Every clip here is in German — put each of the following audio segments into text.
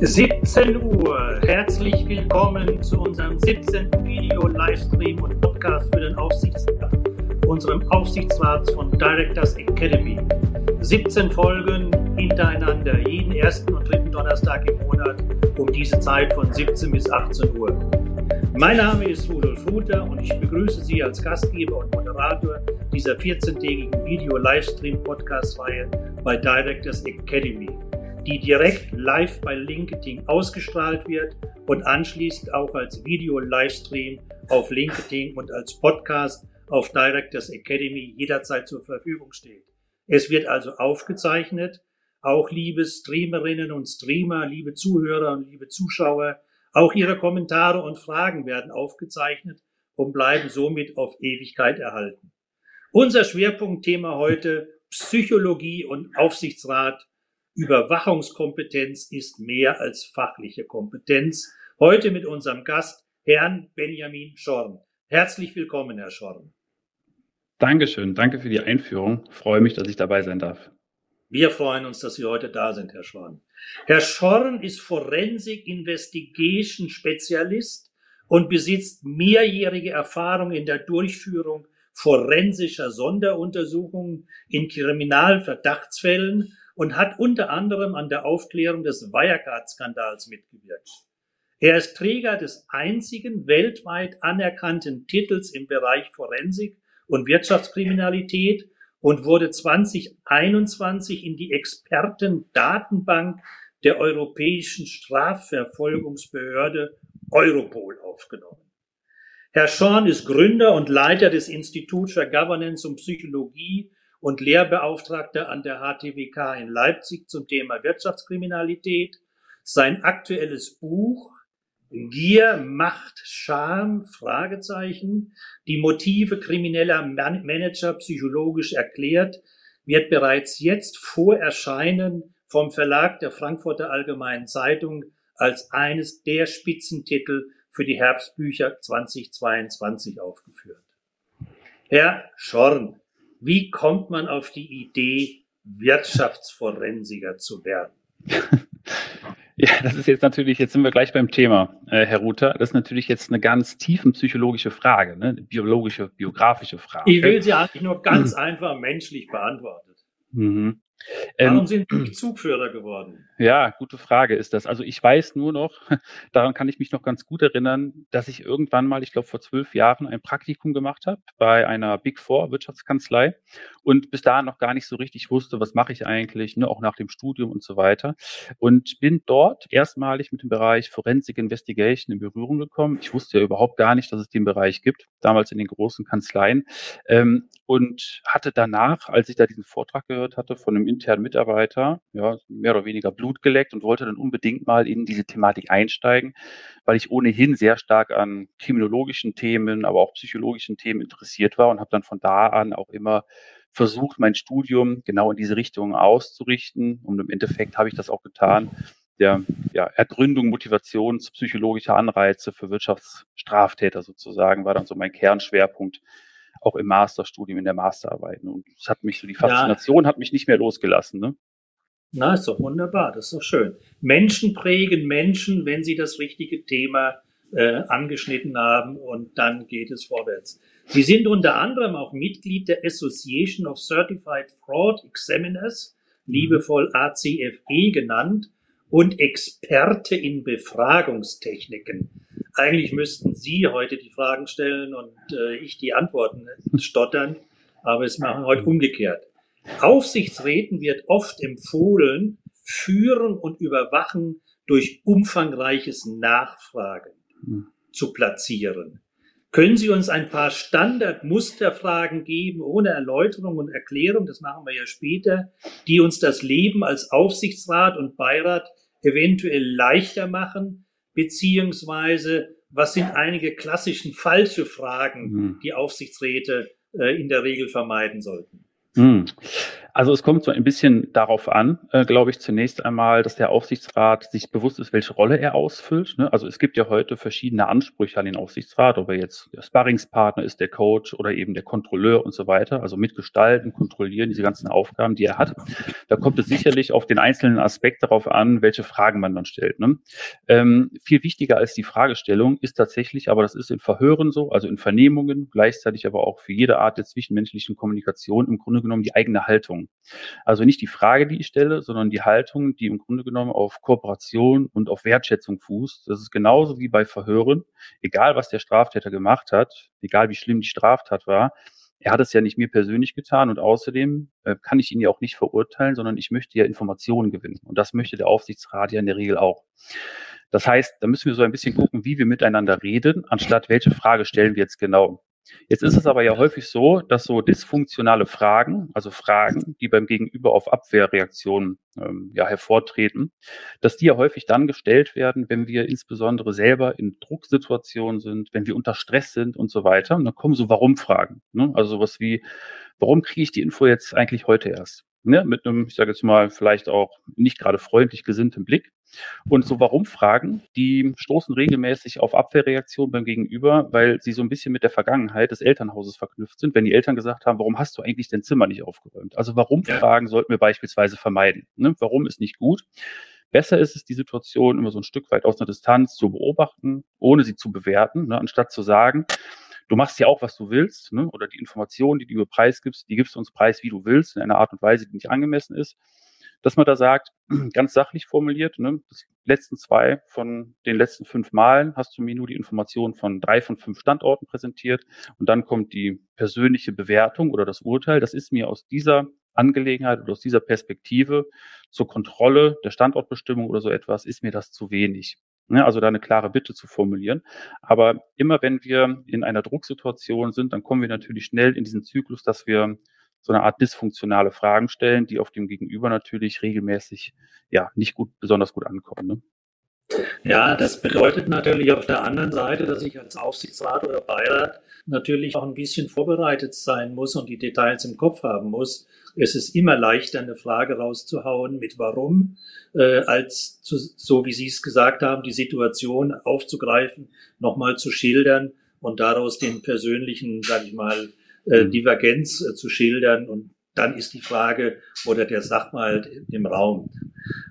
17 Uhr. Herzlich willkommen zu unserem 17. Video, Livestream und Podcast für den Aufsichtsrat, unserem Aufsichtsrat von Directors Academy. 17 Folgen hintereinander, jeden ersten und dritten Donnerstag im Monat um diese Zeit von 17 bis 18 Uhr. Mein Name ist Rudolf Ruther und ich begrüße Sie als Gastgeber und Moderator dieser 14-tägigen Video-Livestream-Podcast-Reihe bei Directors Academy die direkt live bei LinkedIn ausgestrahlt wird und anschließend auch als Video-Livestream auf LinkedIn und als Podcast auf Directors Academy jederzeit zur Verfügung steht. Es wird also aufgezeichnet. Auch liebe Streamerinnen und Streamer, liebe Zuhörer und liebe Zuschauer, auch Ihre Kommentare und Fragen werden aufgezeichnet und bleiben somit auf Ewigkeit erhalten. Unser Schwerpunktthema heute Psychologie und Aufsichtsrat Überwachungskompetenz ist mehr als fachliche Kompetenz. Heute mit unserem Gast, Herrn Benjamin Schorn. Herzlich willkommen, Herr Schorn. Dankeschön. Danke für die Einführung. Ich freue mich, dass ich dabei sein darf. Wir freuen uns, dass Sie heute da sind, Herr Schorn. Herr Schorn ist Forensik Investigation Spezialist und besitzt mehrjährige Erfahrung in der Durchführung forensischer Sonderuntersuchungen in Kriminalverdachtsfällen und hat unter anderem an der Aufklärung des Wirecard-Skandals mitgewirkt. Er ist Träger des einzigen weltweit anerkannten Titels im Bereich Forensik und Wirtschaftskriminalität und wurde 2021 in die Expertendatenbank der Europäischen Strafverfolgungsbehörde Europol aufgenommen. Herr Schorn ist Gründer und Leiter des Instituts für Governance und Psychologie und Lehrbeauftragter an der HTWK in Leipzig zum Thema Wirtschaftskriminalität. Sein aktuelles Buch Gier, Macht, Scham, Fragezeichen, die Motive krimineller Manager psychologisch erklärt, wird bereits jetzt vor Erscheinen vom Verlag der Frankfurter Allgemeinen Zeitung als eines der Spitzentitel für die Herbstbücher 2022 aufgeführt. Herr Schorn, wie kommt man auf die Idee, Wirtschaftsforensiker zu werden? Ja, das ist jetzt natürlich, jetzt sind wir gleich beim Thema, äh, Herr Ruther. Das ist natürlich jetzt eine ganz tiefenpsychologische Frage, ne? biologische, biografische Frage. Ich will sie eigentlich nur ganz einfach menschlich beantwortet. Mhm. Warum ähm, sind Sie Zugführer geworden? Ja, gute Frage ist das. Also ich weiß nur noch, daran kann ich mich noch ganz gut erinnern, dass ich irgendwann mal, ich glaube vor zwölf Jahren, ein Praktikum gemacht habe bei einer Big Four Wirtschaftskanzlei und bis dahin noch gar nicht so richtig wusste, was mache ich eigentlich, ne, auch nach dem Studium und so weiter. Und bin dort erstmalig mit dem Bereich Forensic Investigation in Berührung gekommen. Ich wusste ja überhaupt gar nicht, dass es den Bereich gibt, damals in den großen Kanzleien. Ähm, und hatte danach, als ich da diesen Vortrag gehört hatte von einem internen Mitarbeiter, ja, mehr oder weniger Blut geleckt und wollte dann unbedingt mal in diese Thematik einsteigen, weil ich ohnehin sehr stark an kriminologischen Themen, aber auch psychologischen Themen interessiert war und habe dann von da an auch immer versucht, mein Studium genau in diese Richtung auszurichten. Und im Endeffekt habe ich das auch getan. Der ja, Ergründung motivationspsychologischer Anreize für Wirtschaftsstraftäter sozusagen war dann so mein Kernschwerpunkt auch im Masterstudium, in der Masterarbeit. Und es hat mich so, die Faszination ja. hat mich nicht mehr losgelassen. Ne? Na, ist doch wunderbar, das ist doch schön. Menschen prägen Menschen, wenn sie das richtige Thema äh, angeschnitten haben und dann geht es vorwärts. Sie sind unter anderem auch Mitglied der Association of Certified Fraud Examiners, liebevoll ACFE genannt, und Experte in Befragungstechniken. Eigentlich müssten Sie heute die Fragen stellen und äh, ich die Antworten stottern, aber es machen heute umgekehrt. Aufsichtsräten wird oft empfohlen, führen und überwachen durch umfangreiches Nachfragen zu platzieren. Können Sie uns ein paar Standardmusterfragen geben, ohne Erläuterung und Erklärung, das machen wir ja später, die uns das Leben als Aufsichtsrat und Beirat eventuell leichter machen, beziehungsweise was sind einige klassischen falsche Fragen, mhm. die Aufsichtsräte äh, in der Regel vermeiden sollten? Mhm. Also es kommt so ein bisschen darauf an, äh, glaube ich, zunächst einmal, dass der Aufsichtsrat sich bewusst ist, welche Rolle er ausfüllt. Ne? Also es gibt ja heute verschiedene Ansprüche an den Aufsichtsrat, ob er jetzt der Sparringspartner ist, der Coach oder eben der Kontrolleur und so weiter. Also mitgestalten, kontrollieren, diese ganzen Aufgaben, die er hat. Da kommt es sicherlich auf den einzelnen Aspekt darauf an, welche Fragen man dann stellt. Ne? Ähm, viel wichtiger als die Fragestellung ist tatsächlich, aber das ist in Verhören so, also in Vernehmungen, gleichzeitig aber auch für jede Art der zwischenmenschlichen Kommunikation im Grunde genommen die eigene Haltung. Also nicht die Frage, die ich stelle, sondern die Haltung, die im Grunde genommen auf Kooperation und auf Wertschätzung fußt. Das ist genauso wie bei Verhören. Egal, was der Straftäter gemacht hat, egal wie schlimm die Straftat war, er hat es ja nicht mir persönlich getan und außerdem äh, kann ich ihn ja auch nicht verurteilen, sondern ich möchte ja Informationen gewinnen. Und das möchte der Aufsichtsrat ja in der Regel auch. Das heißt, da müssen wir so ein bisschen gucken, wie wir miteinander reden, anstatt welche Frage stellen wir jetzt genau. Jetzt ist es aber ja häufig so, dass so dysfunktionale Fragen, also Fragen, die beim Gegenüber auf Abwehrreaktionen ähm, ja, hervortreten, dass die ja häufig dann gestellt werden, wenn wir insbesondere selber in Drucksituationen sind, wenn wir unter Stress sind und so weiter. Und dann kommen so Warum-Fragen. Ne? Also sowas wie, warum kriege ich die Info jetzt eigentlich heute erst? Ne? Mit einem, ich sage jetzt mal, vielleicht auch nicht gerade freundlich gesinnten Blick. Und so Warum-Fragen, die stoßen regelmäßig auf Abwehrreaktionen beim Gegenüber, weil sie so ein bisschen mit der Vergangenheit des Elternhauses verknüpft sind, wenn die Eltern gesagt haben, warum hast du eigentlich dein Zimmer nicht aufgeräumt? Also Warum-Fragen ja. sollten wir beispielsweise vermeiden. Ne? Warum ist nicht gut? Besser ist es, die Situation immer so ein Stück weit aus einer Distanz zu beobachten, ohne sie zu bewerten, ne? anstatt zu sagen, du machst ja auch, was du willst, ne? oder die Informationen, die du über Preis gibst, die gibst du uns preis, wie du willst, in einer Art und Weise, die nicht angemessen ist dass man da sagt, ganz sachlich formuliert, ne, das letzten zwei von den letzten fünf Malen hast du mir nur die Informationen von drei von fünf Standorten präsentiert und dann kommt die persönliche Bewertung oder das Urteil. Das ist mir aus dieser Angelegenheit oder aus dieser Perspektive zur Kontrolle der Standortbestimmung oder so etwas, ist mir das zu wenig. Ne, also da eine klare Bitte zu formulieren. Aber immer wenn wir in einer Drucksituation sind, dann kommen wir natürlich schnell in diesen Zyklus, dass wir so eine Art dysfunktionale Fragen stellen, die auf dem Gegenüber natürlich regelmäßig ja nicht gut, besonders gut ankommen. Ne? Ja, das bedeutet natürlich auf der anderen Seite, dass ich als Aufsichtsrat oder Beirat natürlich auch ein bisschen vorbereitet sein muss und die Details im Kopf haben muss. Es ist immer leichter, eine Frage rauszuhauen mit Warum, äh, als zu, so wie Sie es gesagt haben, die Situation aufzugreifen, nochmal zu schildern und daraus den persönlichen, sage ich mal, äh, mhm. Divergenz äh, zu schildern. Und dann ist die Frage oder der Sachverhalt im Raum.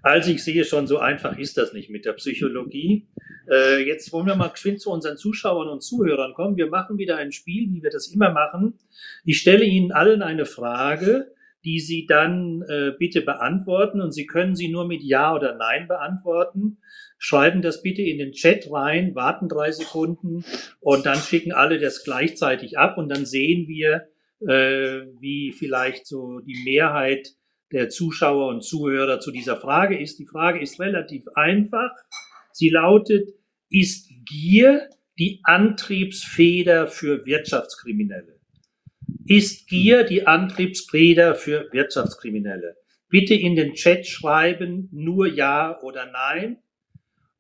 Also ich sehe schon, so einfach ist das nicht mit der Psychologie. Äh, jetzt wollen wir mal geschwind zu unseren Zuschauern und Zuhörern kommen. Wir machen wieder ein Spiel, wie wir das immer machen. Ich stelle Ihnen allen eine Frage, die Sie dann äh, bitte beantworten und Sie können sie nur mit Ja oder Nein beantworten schreiben das bitte in den Chat rein, warten drei Sekunden und dann schicken alle das gleichzeitig ab und dann sehen wir, äh, wie vielleicht so die Mehrheit der Zuschauer und Zuhörer zu dieser Frage ist. Die Frage ist relativ einfach. Sie lautet, ist Gier die Antriebsfeder für Wirtschaftskriminelle? Ist Gier die Antriebsfeder für Wirtschaftskriminelle? Bitte in den Chat schreiben, nur Ja oder Nein.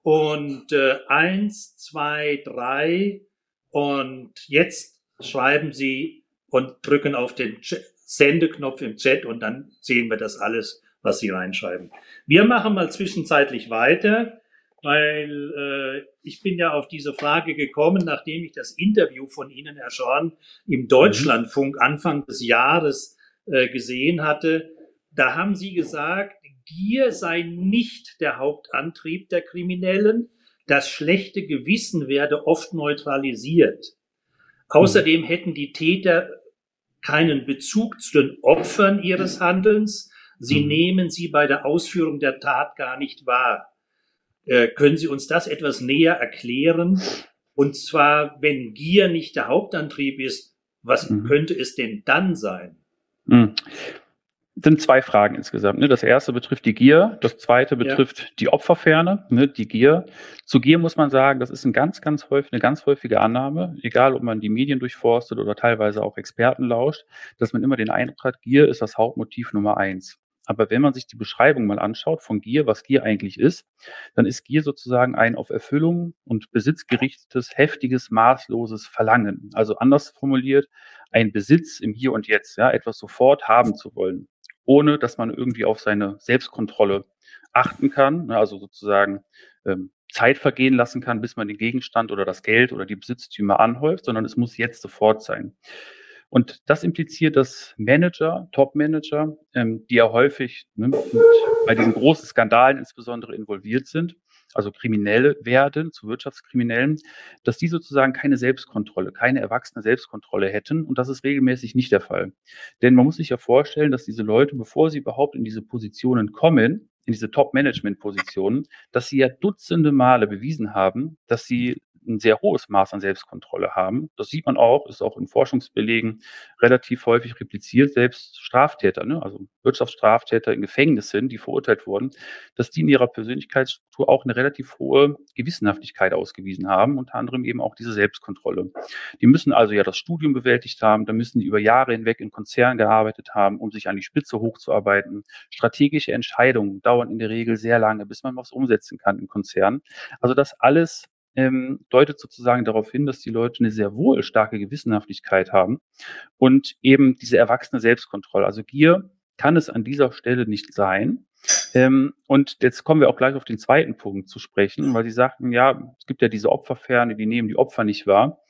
Und äh, eins, zwei, drei und jetzt schreiben Sie und drücken auf den Sendeknopf im Chat und dann sehen wir das alles, was Sie reinschreiben. Wir machen mal zwischenzeitlich weiter, weil äh, ich bin ja auf diese Frage gekommen, nachdem ich das Interview von Ihnen, Herr Schorn, im Deutschlandfunk Anfang des Jahres äh, gesehen hatte. Da haben Sie gesagt, Gier sei nicht der Hauptantrieb der Kriminellen. Das schlechte Gewissen werde oft neutralisiert. Außerdem hätten die Täter keinen Bezug zu den Opfern ihres Handelns. Sie mhm. nehmen sie bei der Ausführung der Tat gar nicht wahr. Äh, können Sie uns das etwas näher erklären? Und zwar, wenn Gier nicht der Hauptantrieb ist, was mhm. könnte es denn dann sein? Sind zwei Fragen insgesamt. Ne? Das erste betrifft die Gier, das zweite betrifft ja. die Opferferne, ne? die Gier. Zu Gier muss man sagen, das ist ein ganz, ganz häufig, eine ganz häufige Annahme, egal ob man die Medien durchforstet oder teilweise auch Experten lauscht, dass man immer den Eindruck hat, Gier ist das Hauptmotiv Nummer eins. Aber wenn man sich die Beschreibung mal anschaut von Gier, was Gier eigentlich ist, dann ist Gier sozusagen ein auf Erfüllung und Besitz gerichtetes, heftiges, maßloses Verlangen. Also anders formuliert, ein Besitz im Hier und Jetzt, ja, etwas sofort haben zu wollen, ohne dass man irgendwie auf seine Selbstkontrolle achten kann, ne, also sozusagen ähm, Zeit vergehen lassen kann, bis man den Gegenstand oder das Geld oder die Besitztümer anhäuft, sondern es muss jetzt sofort sein. Und das impliziert, dass Manager, Top-Manager, ähm, die ja häufig ne, bei diesen großen Skandalen insbesondere involviert sind, also Kriminelle werden zu Wirtschaftskriminellen, dass die sozusagen keine Selbstkontrolle, keine erwachsene Selbstkontrolle hätten. Und das ist regelmäßig nicht der Fall. Denn man muss sich ja vorstellen, dass diese Leute, bevor sie überhaupt in diese Positionen kommen, in diese Top-Management-Positionen, dass sie ja dutzende Male bewiesen haben, dass sie ein sehr hohes Maß an Selbstkontrolle haben. Das sieht man auch, ist auch in Forschungsbelegen relativ häufig repliziert, selbst Straftäter, ne, also Wirtschaftsstraftäter in Gefängnissen, die verurteilt wurden, dass die in ihrer Persönlichkeitsstruktur auch eine relativ hohe Gewissenhaftigkeit ausgewiesen haben, unter anderem eben auch diese Selbstkontrolle. Die müssen also ja das Studium bewältigt haben, da müssen die über Jahre hinweg in Konzernen gearbeitet haben, um sich an die Spitze hochzuarbeiten. Strategische Entscheidungen dauern in der Regel sehr lange, bis man was umsetzen kann im Konzern. Also das alles ähm, deutet sozusagen darauf hin, dass die Leute eine sehr wohl starke Gewissenhaftigkeit haben und eben diese erwachsene Selbstkontrolle. Also Gier kann es an dieser Stelle nicht sein. Ähm, und jetzt kommen wir auch gleich auf den zweiten Punkt zu sprechen, weil Sie sagten, ja, es gibt ja diese Opferferne, die nehmen die Opfer nicht wahr.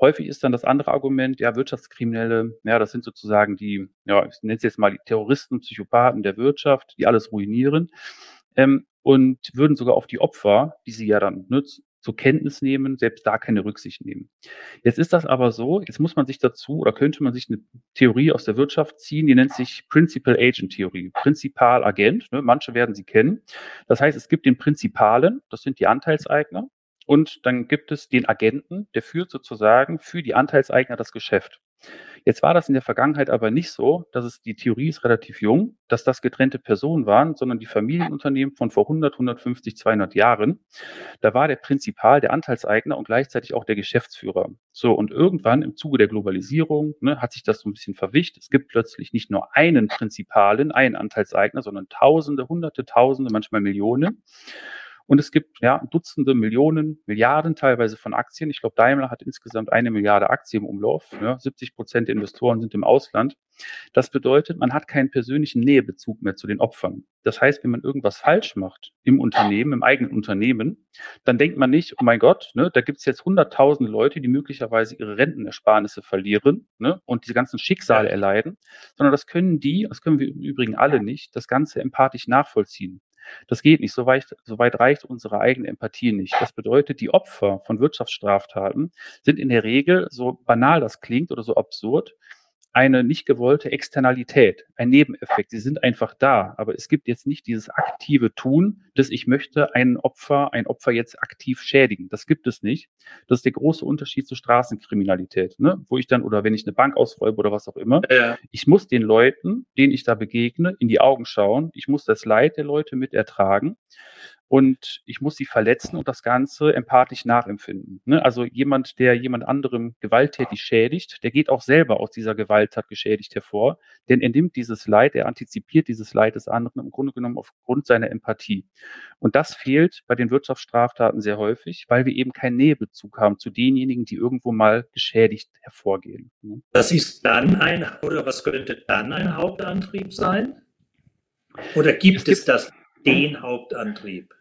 Häufig ist dann das andere Argument, ja, Wirtschaftskriminelle, ja, das sind sozusagen die, ja, ich nenne es jetzt mal die Terroristen, Psychopathen der Wirtschaft, die alles ruinieren. Ähm, und würden sogar auf die Opfer, die sie ja dann nützen, zur Kenntnis nehmen, selbst da keine Rücksicht nehmen. Jetzt ist das aber so, jetzt muss man sich dazu oder könnte man sich eine Theorie aus der Wirtschaft ziehen, die nennt sich Principal Agent Theorie, Prinzipal Agent, ne, manche werden sie kennen. Das heißt, es gibt den Prinzipalen, das sind die Anteilseigner, und dann gibt es den Agenten, der führt sozusagen für die Anteilseigner das Geschäft. Jetzt war das in der Vergangenheit aber nicht so, dass es, die Theorie ist relativ jung, dass das getrennte Personen waren, sondern die Familienunternehmen von vor 100, 150, 200 Jahren. Da war der Prinzipal, der Anteilseigner und gleichzeitig auch der Geschäftsführer. So, und irgendwann im Zuge der Globalisierung ne, hat sich das so ein bisschen verwischt. Es gibt plötzlich nicht nur einen Prinzipalen, einen Anteilseigner, sondern Tausende, Hunderte, Tausende, manchmal Millionen. Und es gibt ja Dutzende Millionen, Milliarden teilweise von Aktien. Ich glaube, Daimler hat insgesamt eine Milliarde Aktien im Umlauf. Ja, 70 Prozent der Investoren sind im Ausland. Das bedeutet, man hat keinen persönlichen Nähebezug mehr zu den Opfern. Das heißt, wenn man irgendwas falsch macht im Unternehmen, im eigenen Unternehmen, dann denkt man nicht, oh mein Gott, ne, da gibt es jetzt hunderttausende Leute, die möglicherweise ihre Rentenersparnisse verlieren ne, und diese ganzen Schicksale erleiden, sondern das können die, das können wir im Übrigen alle nicht, das Ganze empathisch nachvollziehen. Das geht nicht. So weit, so weit reicht unsere eigene Empathie nicht. Das bedeutet, die Opfer von Wirtschaftsstraftaten sind in der Regel, so banal das klingt oder so absurd, eine nicht gewollte Externalität, ein Nebeneffekt. Sie sind einfach da, aber es gibt jetzt nicht dieses aktive Tun, dass ich möchte ein Opfer, ein Opfer jetzt aktiv schädigen. Das gibt es nicht. Das ist der große Unterschied zur Straßenkriminalität, ne? wo ich dann oder wenn ich eine Bank ausräube oder was auch immer, ja. ich muss den Leuten, denen ich da begegne, in die Augen schauen. Ich muss das Leid der Leute mit ertragen und ich muss sie verletzen und das Ganze empathisch nachempfinden. Ne? Also jemand, der jemand anderem gewalttätig schädigt, der geht auch selber aus dieser Gewalttat geschädigt hervor, denn er nimmt dieses Leid, er antizipiert dieses Leid des anderen im Grunde genommen aufgrund seiner Empathie. Und das fehlt bei den Wirtschaftsstraftaten sehr häufig, weil wir eben keinen Nähebezug haben zu denjenigen, die irgendwo mal geschädigt hervorgehen. Ne? Das ist dann ein, oder was könnte dann ein Hauptantrieb sein? Oder gibt es, gibt es das, den Hauptantrieb?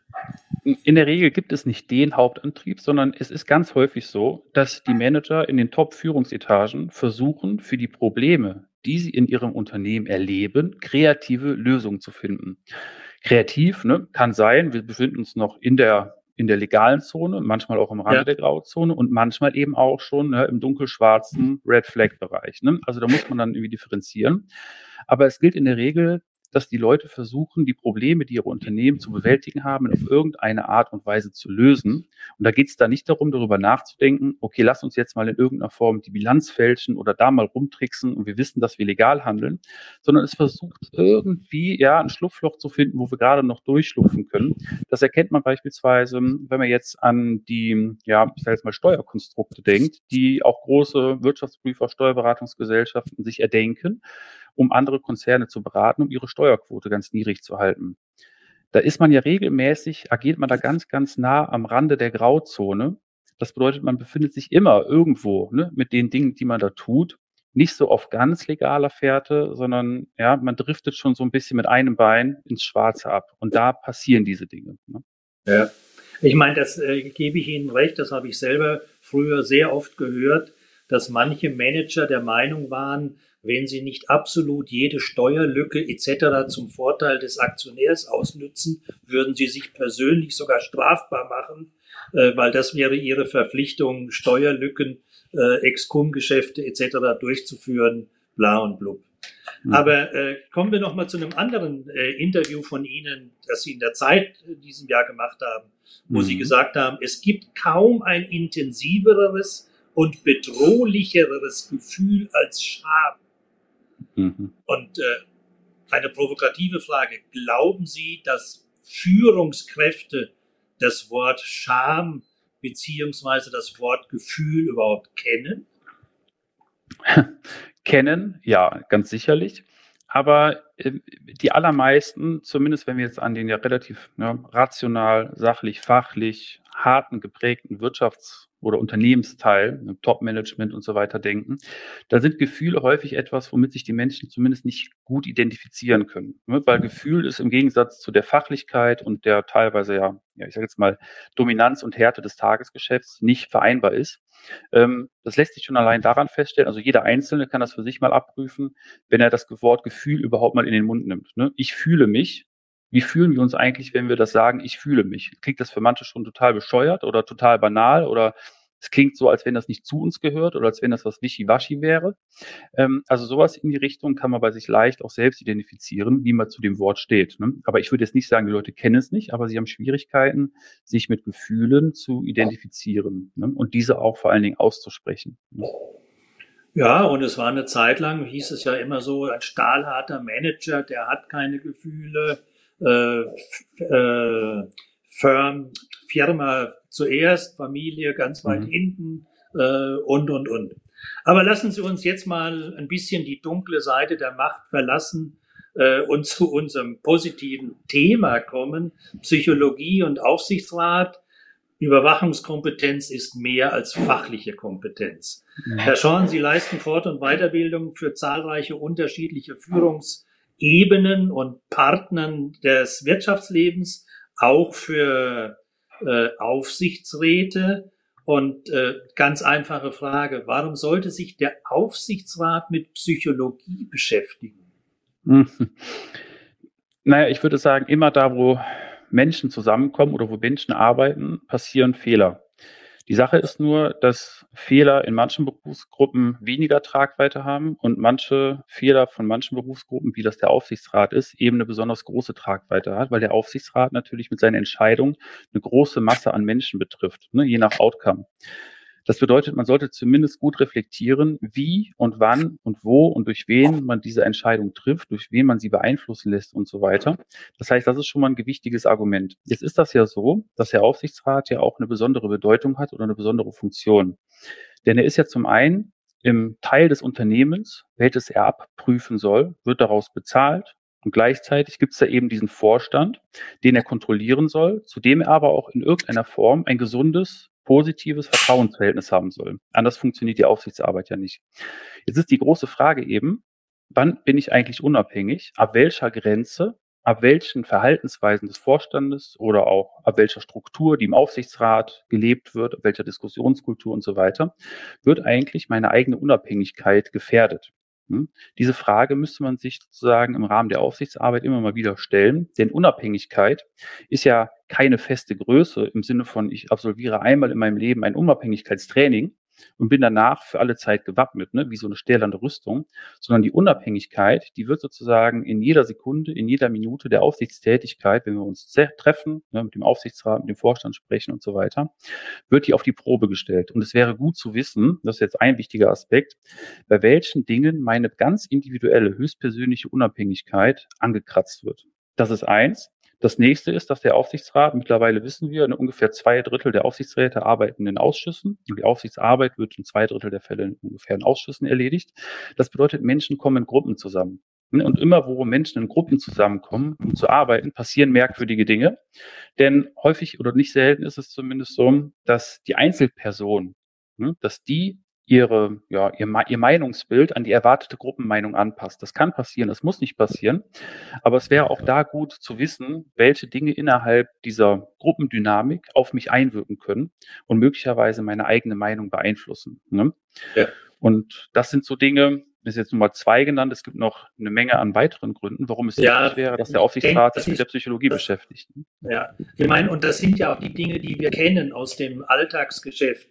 In der Regel gibt es nicht den Hauptantrieb, sondern es ist ganz häufig so, dass die Manager in den Top-Führungsetagen versuchen, für die Probleme, die sie in ihrem Unternehmen erleben, kreative Lösungen zu finden. Kreativ ne, kann sein, wir befinden uns noch in der in der legalen Zone, manchmal auch im Rande ja. der Grauzone und manchmal eben auch schon ne, im dunkelschwarzen Red Flag Bereich. Ne? Also da muss man dann irgendwie differenzieren. Aber es gilt in der Regel, dass die Leute versuchen, die Probleme, die ihre Unternehmen zu bewältigen haben, auf irgendeine Art und Weise zu lösen. Und da geht es da nicht darum, darüber nachzudenken, okay, lass uns jetzt mal in irgendeiner Form die Bilanz fälschen oder da mal rumtricksen und wir wissen, dass wir legal handeln, sondern es versucht irgendwie, ja, ein Schlupfloch zu finden, wo wir gerade noch durchschlupfen können. Das erkennt man beispielsweise, wenn man jetzt an die, ja, ich sage jetzt mal Steuerkonstrukte denkt, die auch große Wirtschaftsprüfer, Steuerberatungsgesellschaften sich erdenken um andere Konzerne zu beraten, um ihre Steuerquote ganz niedrig zu halten. Da ist man ja regelmäßig, agiert man da ganz, ganz nah am Rande der Grauzone. Das bedeutet, man befindet sich immer irgendwo ne, mit den Dingen, die man da tut. Nicht so auf ganz legaler Fährte, sondern ja, man driftet schon so ein bisschen mit einem Bein ins Schwarze ab. Und da passieren diese Dinge. Ne? Ja. Ich meine, das äh, gebe ich Ihnen recht, das habe ich selber früher sehr oft gehört, dass manche Manager der Meinung waren, wenn sie nicht absolut jede Steuerlücke etc. zum Vorteil des Aktionärs ausnützen, würden sie sich persönlich sogar strafbar machen, äh, weil das wäre ihre Verpflichtung, Steuerlücken, äh, Ex-Cum-Geschäfte etc. durchzuführen, bla und blub. Mhm. Aber äh, kommen wir noch mal zu einem anderen äh, Interview von Ihnen, das Sie in der Zeit in diesem Jahr gemacht haben, wo mhm. Sie gesagt haben, es gibt kaum ein intensiveres und bedrohlicheres Gefühl als Scham. Mhm. Und äh, eine provokative Frage. Glauben Sie, dass Führungskräfte das Wort Scham beziehungsweise das Wort Gefühl überhaupt kennen? kennen, ja, ganz sicherlich. Aber äh, die allermeisten, zumindest wenn wir jetzt an den ja relativ ne, rational, sachlich, fachlich, harten, geprägten Wirtschafts- oder Unternehmensteil, ne, Top-Management und so weiter denken, da sind Gefühle häufig etwas, womit sich die Menschen zumindest nicht gut identifizieren können. Ne? Weil Gefühl ist im Gegensatz zu der Fachlichkeit und der teilweise ja, ja ich sage jetzt mal, Dominanz und Härte des Tagesgeschäfts nicht vereinbar ist. Ähm, das lässt sich schon allein daran feststellen, also jeder Einzelne kann das für sich mal abprüfen, wenn er das Wort Gefühl überhaupt mal in den Mund nimmt. Ne? Ich fühle mich, wie fühlen wir uns eigentlich, wenn wir das sagen, ich fühle mich? Klingt das für manche schon total bescheuert oder total banal oder es klingt so, als wenn das nicht zu uns gehört oder als wenn das was Wischiwaschi wäre. Ähm, also sowas in die Richtung kann man bei sich leicht auch selbst identifizieren, wie man zu dem Wort steht. Ne? Aber ich würde jetzt nicht sagen, die Leute kennen es nicht, aber sie haben Schwierigkeiten, sich mit Gefühlen zu identifizieren ne? und diese auch vor allen Dingen auszusprechen. Ne? Ja, und es war eine Zeit lang, hieß es ja immer so, ein stahlharter Manager, der hat keine Gefühle, äh, äh, Firm, Firma zuerst, Familie ganz weit mhm. hinten äh, und, und, und. Aber lassen Sie uns jetzt mal ein bisschen die dunkle Seite der Macht verlassen äh, und zu unserem positiven Thema kommen. Psychologie und Aufsichtsrat. Überwachungskompetenz ist mehr als fachliche Kompetenz. Herr Schorn, Sie leisten Fort- und Weiterbildung für zahlreiche unterschiedliche Führungs- Ebenen und Partnern des Wirtschaftslebens, auch für äh, Aufsichtsräte. Und äh, ganz einfache Frage, warum sollte sich der Aufsichtsrat mit Psychologie beschäftigen? Naja, ich würde sagen, immer da, wo Menschen zusammenkommen oder wo Menschen arbeiten, passieren Fehler. Die Sache ist nur, dass Fehler in manchen Berufsgruppen weniger Tragweite haben und manche Fehler von manchen Berufsgruppen, wie das der Aufsichtsrat ist, eben eine besonders große Tragweite hat, weil der Aufsichtsrat natürlich mit seinen Entscheidungen eine große Masse an Menschen betrifft, ne, je nach Outcome. Das bedeutet, man sollte zumindest gut reflektieren, wie und wann und wo und durch wen man diese Entscheidung trifft, durch wen man sie beeinflussen lässt und so weiter. Das heißt, das ist schon mal ein gewichtiges Argument. Jetzt ist das ja so, dass der Aufsichtsrat ja auch eine besondere Bedeutung hat oder eine besondere Funktion. Denn er ist ja zum einen im Teil des Unternehmens, welches er abprüfen soll, wird daraus bezahlt, und gleichzeitig gibt es da eben diesen Vorstand, den er kontrollieren soll, zu dem er aber auch in irgendeiner Form ein gesundes positives Vertrauensverhältnis haben soll. Anders funktioniert die Aufsichtsarbeit ja nicht. Jetzt ist die große Frage eben, wann bin ich eigentlich unabhängig? Ab welcher Grenze? Ab welchen Verhaltensweisen des Vorstandes oder auch ab welcher Struktur, die im Aufsichtsrat gelebt wird, ab welcher Diskussionskultur und so weiter, wird eigentlich meine eigene Unabhängigkeit gefährdet? Hm? Diese Frage müsste man sich sozusagen im Rahmen der Aufsichtsarbeit immer mal wieder stellen, denn Unabhängigkeit ist ja keine feste Größe im Sinne von, ich absolviere einmal in meinem Leben ein Unabhängigkeitstraining und bin danach für alle Zeit gewappnet, ne, wie so eine stählerne Rüstung, sondern die Unabhängigkeit, die wird sozusagen in jeder Sekunde, in jeder Minute der Aufsichtstätigkeit, wenn wir uns treffen, ne, mit dem Aufsichtsrat, mit dem Vorstand sprechen und so weiter, wird die auf die Probe gestellt. Und es wäre gut zu wissen, das ist jetzt ein wichtiger Aspekt, bei welchen Dingen meine ganz individuelle, höchstpersönliche Unabhängigkeit angekratzt wird. Das ist eins. Das nächste ist, dass der Aufsichtsrat, mittlerweile wissen wir, ungefähr zwei Drittel der Aufsichtsräte arbeiten in Ausschüssen. Und die Aufsichtsarbeit wird in zwei Drittel der Fälle ungefähr in Ausschüssen erledigt. Das bedeutet, Menschen kommen in Gruppen zusammen. Und immer, wo Menschen in Gruppen zusammenkommen, um zu arbeiten, passieren merkwürdige Dinge. Denn häufig oder nicht selten ist es zumindest so, dass die Einzelperson, ne, dass die ihre, ja, ihr, ihr Meinungsbild an die erwartete Gruppenmeinung anpasst. Das kann passieren, das muss nicht passieren. Aber es wäre auch da gut zu wissen, welche Dinge innerhalb dieser Gruppendynamik auf mich einwirken können und möglicherweise meine eigene Meinung beeinflussen. Ne? Ja. Und das sind so Dinge, das ist jetzt Nummer zwei genannt. Es gibt noch eine Menge an weiteren Gründen, warum es ja, wichtig wäre, dass der Aufsichtsrat sich mit der Psychologie das, beschäftigt. Ne? Ja, ich meine, und das sind ja auch die Dinge, die wir kennen aus dem Alltagsgeschäft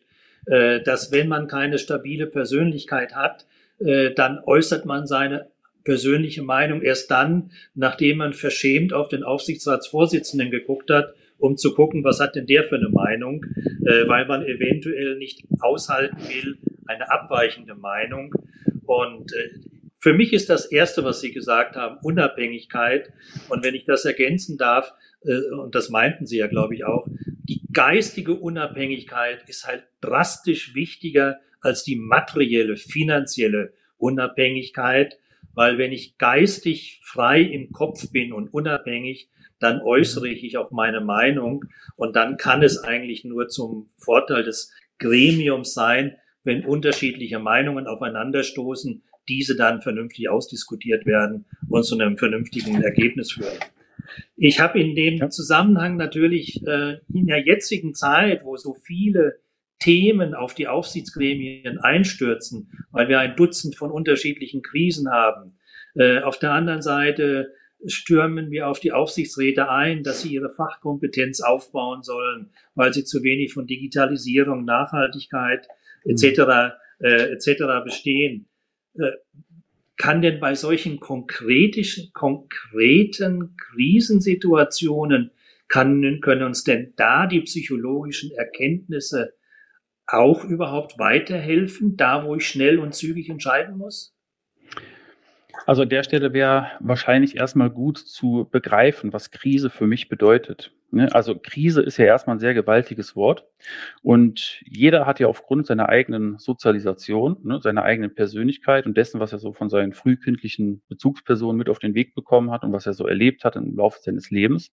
dass wenn man keine stabile Persönlichkeit hat, äh, dann äußert man seine persönliche Meinung erst dann, nachdem man verschämt auf den Aufsichtsratsvorsitzenden geguckt hat, um zu gucken, was hat denn der für eine Meinung, äh, weil man eventuell nicht aushalten will, eine abweichende Meinung. Und äh, für mich ist das Erste, was Sie gesagt haben, Unabhängigkeit. Und wenn ich das ergänzen darf, äh, und das meinten Sie ja, glaube ich, auch, die geistige Unabhängigkeit ist halt drastisch wichtiger als die materielle, finanzielle Unabhängigkeit, weil wenn ich geistig frei im Kopf bin und unabhängig, dann äußere ich auch meine Meinung und dann kann es eigentlich nur zum Vorteil des Gremiums sein, wenn unterschiedliche Meinungen aufeinanderstoßen, diese dann vernünftig ausdiskutiert werden und zu einem vernünftigen Ergebnis führen. Ich habe in dem ja. Zusammenhang natürlich äh, in der jetzigen Zeit, wo so viele Themen auf die Aufsichtsgremien einstürzen, weil wir ein Dutzend von unterschiedlichen Krisen haben. Äh, auf der anderen Seite stürmen wir auf die Aufsichtsräte ein, dass sie ihre Fachkompetenz aufbauen sollen, weil sie zu wenig von Digitalisierung, Nachhaltigkeit etc. Äh, etc. bestehen. Äh, kann denn bei solchen konkretischen, konkreten Krisensituationen, kann, können uns denn da die psychologischen Erkenntnisse auch überhaupt weiterhelfen, da wo ich schnell und zügig entscheiden muss? Also an der Stelle wäre wahrscheinlich erstmal gut zu begreifen, was Krise für mich bedeutet. Ne? Also Krise ist ja erstmal ein sehr gewaltiges Wort und jeder hat ja aufgrund seiner eigenen Sozialisation, ne, seiner eigenen Persönlichkeit und dessen, was er so von seinen frühkindlichen Bezugspersonen mit auf den Weg bekommen hat und was er so erlebt hat im Laufe seines Lebens,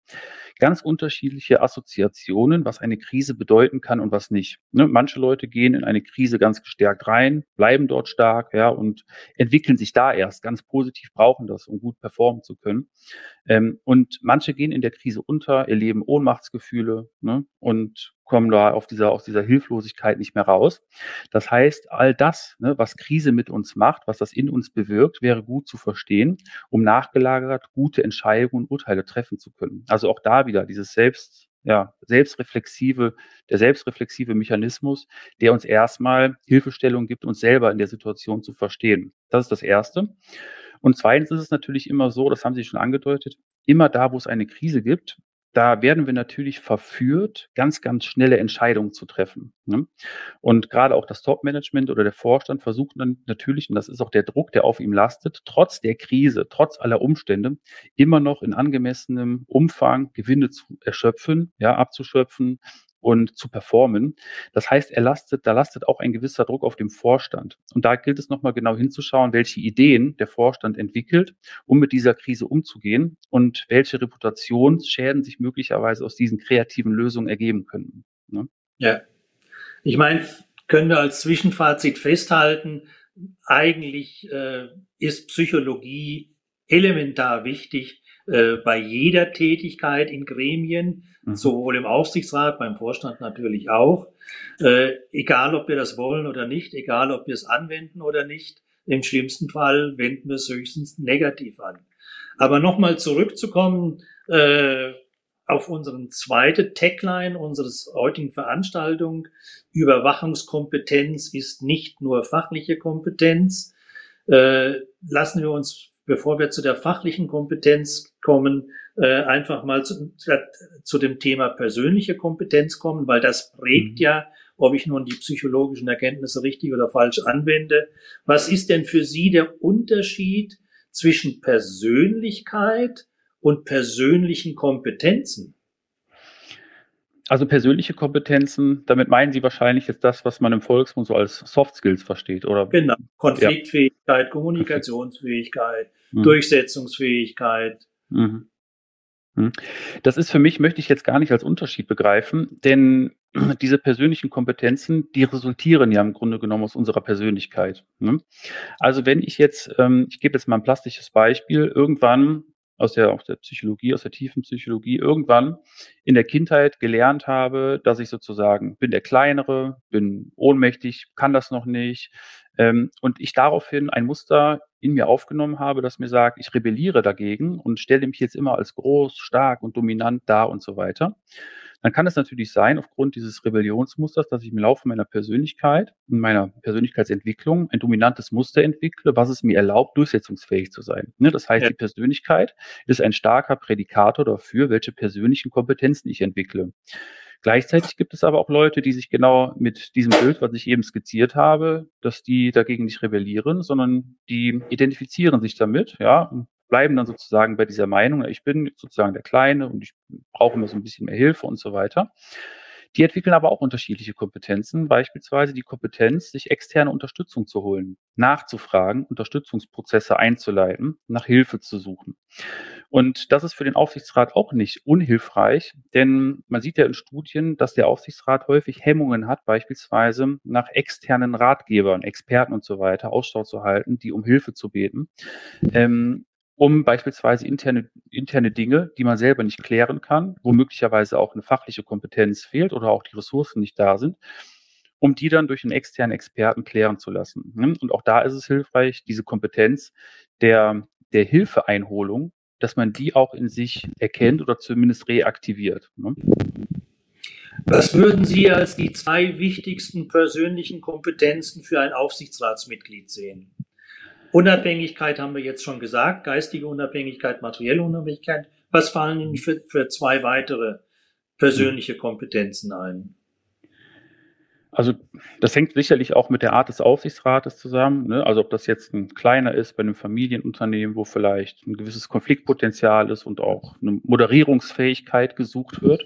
ganz unterschiedliche Assoziationen, was eine Krise bedeuten kann und was nicht. Ne? Manche Leute gehen in eine Krise ganz gestärkt rein, bleiben dort stark ja, und entwickeln sich da erst ganz positiv, brauchen das, um gut performen zu können. Ähm, und manche gehen in der Krise unter, erleben Ohnmachtsgefühle ne, und kommen da auf dieser, aus dieser Hilflosigkeit nicht mehr raus. Das heißt, all das, ne, was Krise mit uns macht, was das in uns bewirkt, wäre gut zu verstehen, um nachgelagert gute Entscheidungen und Urteile treffen zu können. Also auch da wieder dieses Selbst, ja, selbstreflexive, der selbstreflexive Mechanismus, der uns erstmal Hilfestellung gibt, uns selber in der Situation zu verstehen. Das ist das Erste. Und zweitens ist es natürlich immer so, das haben Sie schon angedeutet, immer da, wo es eine Krise gibt, da werden wir natürlich verführt, ganz, ganz schnelle Entscheidungen zu treffen. Ne? Und gerade auch das Top-Management oder der Vorstand versucht dann natürlich, und das ist auch der Druck, der auf ihm lastet, trotz der Krise, trotz aller Umstände, immer noch in angemessenem Umfang Gewinne zu erschöpfen, ja, abzuschöpfen, und zu performen. Das heißt, er lastet, da lastet auch ein gewisser Druck auf dem Vorstand. Und da gilt es nochmal genau hinzuschauen, welche Ideen der Vorstand entwickelt, um mit dieser Krise umzugehen und welche Reputationsschäden sich möglicherweise aus diesen kreativen Lösungen ergeben können. Ne? Ja. Ich meine, können wir als Zwischenfazit festhalten, eigentlich äh, ist Psychologie elementar wichtig äh, bei jeder Tätigkeit in Gremien, mhm. sowohl im Aufsichtsrat, beim Vorstand natürlich auch. Äh, egal, ob wir das wollen oder nicht, egal, ob wir es anwenden oder nicht, im schlimmsten Fall wenden wir es höchstens negativ an. Aber nochmal zurückzukommen äh, auf unseren zweite Tagline unseres heutigen Veranstaltung. Überwachungskompetenz ist nicht nur fachliche Kompetenz. Äh, lassen wir uns bevor wir zu der fachlichen Kompetenz kommen, äh, einfach mal zu, zu, dem Thema persönliche Kompetenz kommen, weil das prägt mhm. ja, ob ich nun die psychologischen Erkenntnisse richtig oder falsch anwende. Was ist denn für Sie der Unterschied zwischen Persönlichkeit und persönlichen Kompetenzen? Also persönliche Kompetenzen, damit meinen Sie wahrscheinlich jetzt das, was man im Volksmund so als Soft Skills versteht, oder? Genau. Konfliktfähigkeit, ja. Kommunikationsfähigkeit, mhm. Durchsetzungsfähigkeit. Mhm. mhm. Das ist für mich, möchte ich jetzt gar nicht als Unterschied begreifen, denn diese persönlichen Kompetenzen, die resultieren ja im Grunde genommen aus unserer Persönlichkeit. Ne? Also wenn ich jetzt, ähm, ich gebe jetzt mal ein plastisches Beispiel, irgendwann aus der, aus der Psychologie, aus der tiefen Psychologie, irgendwann in der Kindheit gelernt habe, dass ich sozusagen bin der Kleinere, bin ohnmächtig, kann das noch nicht. Ähm, und ich daraufhin ein Muster in mir aufgenommen habe, das mir sagt, ich rebelliere dagegen und stelle mich jetzt immer als groß, stark und dominant dar und so weiter dann kann es natürlich sein, aufgrund dieses Rebellionsmusters, dass ich im Laufe meiner Persönlichkeit, in meiner Persönlichkeitsentwicklung ein dominantes Muster entwickle, was es mir erlaubt, durchsetzungsfähig zu sein. Ne, das heißt, ja. die Persönlichkeit ist ein starker Prädikator dafür, welche persönlichen Kompetenzen ich entwickle. Gleichzeitig gibt es aber auch Leute, die sich genau mit diesem Bild, was ich eben skizziert habe, dass die dagegen nicht rebellieren, sondern die identifizieren sich damit, ja, bleiben dann sozusagen bei dieser Meinung, ich bin sozusagen der Kleine und ich brauche immer so ein bisschen mehr Hilfe und so weiter. Die entwickeln aber auch unterschiedliche Kompetenzen, beispielsweise die Kompetenz, sich externe Unterstützung zu holen, nachzufragen, Unterstützungsprozesse einzuleiten, nach Hilfe zu suchen. Und das ist für den Aufsichtsrat auch nicht unhilfreich, denn man sieht ja in Studien, dass der Aufsichtsrat häufig Hemmungen hat, beispielsweise nach externen Ratgebern, Experten und so weiter Ausschau zu halten, die um Hilfe zu beten. Ähm, um beispielsweise interne, interne Dinge, die man selber nicht klären kann, wo möglicherweise auch eine fachliche Kompetenz fehlt oder auch die Ressourcen nicht da sind, um die dann durch einen externen Experten klären zu lassen. Ne? Und auch da ist es hilfreich, diese Kompetenz der, der Hilfeeinholung, dass man die auch in sich erkennt oder zumindest reaktiviert. Ne? Was würden Sie als die zwei wichtigsten persönlichen Kompetenzen für ein Aufsichtsratsmitglied sehen? Unabhängigkeit haben wir jetzt schon gesagt, geistige Unabhängigkeit, materielle Unabhängigkeit. Was fallen Ihnen für, für zwei weitere persönliche Kompetenzen ein? Also das hängt sicherlich auch mit der Art des Aufsichtsrates zusammen. Ne? Also ob das jetzt ein kleiner ist bei einem Familienunternehmen, wo vielleicht ein gewisses Konfliktpotenzial ist und auch eine Moderierungsfähigkeit gesucht wird,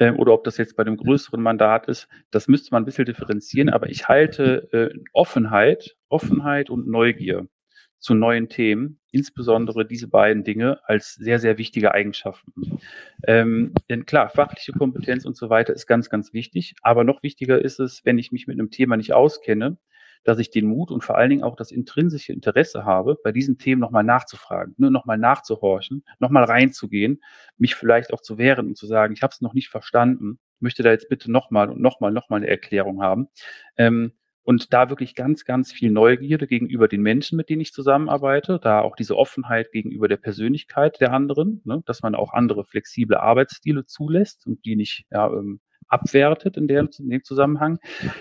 äh, oder ob das jetzt bei einem größeren Mandat ist, das müsste man ein bisschen differenzieren. Aber ich halte äh, Offenheit, Offenheit und Neugier zu neuen Themen, insbesondere diese beiden Dinge als sehr, sehr wichtige Eigenschaften. Ähm, denn klar, fachliche Kompetenz und so weiter ist ganz, ganz wichtig. Aber noch wichtiger ist es, wenn ich mich mit einem Thema nicht auskenne, dass ich den Mut und vor allen Dingen auch das intrinsische Interesse habe, bei diesen Themen nochmal nachzufragen, ne, nochmal nachzuhorchen, nochmal reinzugehen, mich vielleicht auch zu wehren und zu sagen, ich habe es noch nicht verstanden, möchte da jetzt bitte nochmal und nochmal, nochmal eine Erklärung haben. Ähm, und da wirklich ganz, ganz viel Neugierde gegenüber den Menschen, mit denen ich zusammenarbeite, da auch diese Offenheit gegenüber der Persönlichkeit der anderen, ne, dass man auch andere flexible Arbeitsstile zulässt und die nicht ja, ähm, abwertet in, der, in dem Zusammenhang.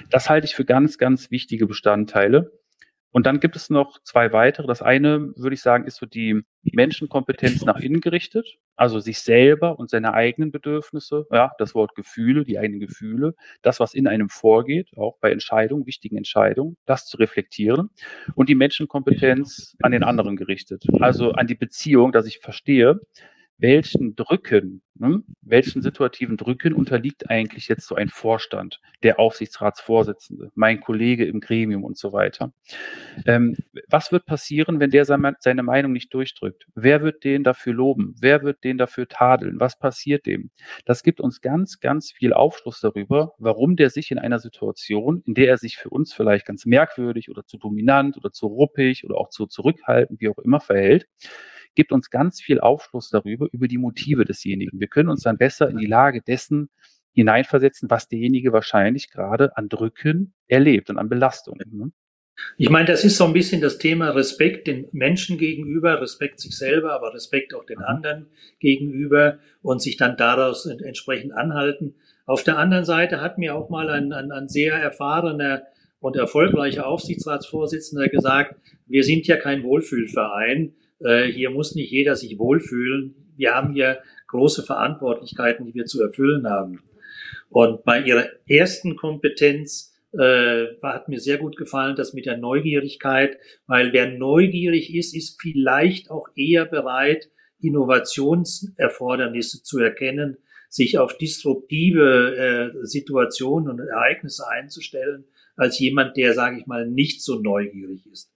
Das halte ich für ganz, ganz wichtige Bestandteile. Und dann gibt es noch zwei weitere. Das eine, würde ich sagen, ist so die Menschenkompetenz nach innen gerichtet, also sich selber und seine eigenen Bedürfnisse, ja, das Wort Gefühle, die eigenen Gefühle, das, was in einem vorgeht, auch bei Entscheidungen, wichtigen Entscheidungen, das zu reflektieren und die Menschenkompetenz an den anderen gerichtet, also an die Beziehung, dass ich verstehe, welchen Drücken, ne, welchen situativen Drücken unterliegt eigentlich jetzt so ein Vorstand, der Aufsichtsratsvorsitzende, mein Kollege im Gremium und so weiter. Ähm, was wird passieren, wenn der seine Meinung nicht durchdrückt? Wer wird den dafür loben? Wer wird den dafür tadeln? Was passiert dem? Das gibt uns ganz, ganz viel Aufschluss darüber, warum der sich in einer Situation, in der er sich für uns vielleicht ganz merkwürdig oder zu dominant oder zu ruppig oder auch zu zurückhaltend, wie auch immer verhält, gibt uns ganz viel Aufschluss darüber, über die Motive desjenigen. Wir können uns dann besser in die Lage dessen hineinversetzen, was derjenige wahrscheinlich gerade an Drücken erlebt und an Belastungen. Ne? Ich meine, das ist so ein bisschen das Thema Respekt den Menschen gegenüber, Respekt sich selber, aber Respekt auch den mhm. anderen gegenüber und sich dann daraus entsprechend anhalten. Auf der anderen Seite hat mir auch mal ein, ein, ein sehr erfahrener und erfolgreicher Aufsichtsratsvorsitzender gesagt, wir sind ja kein Wohlfühlverein, hier muss nicht jeder sich wohlfühlen. Wir haben hier große Verantwortlichkeiten, die wir zu erfüllen haben. Und bei ihrer ersten Kompetenz äh, hat mir sehr gut gefallen, das mit der Neugierigkeit, weil wer neugierig ist, ist vielleicht auch eher bereit, Innovationserfordernisse zu erkennen, sich auf disruptive äh, Situationen und Ereignisse einzustellen, als jemand, der, sage ich mal, nicht so neugierig ist.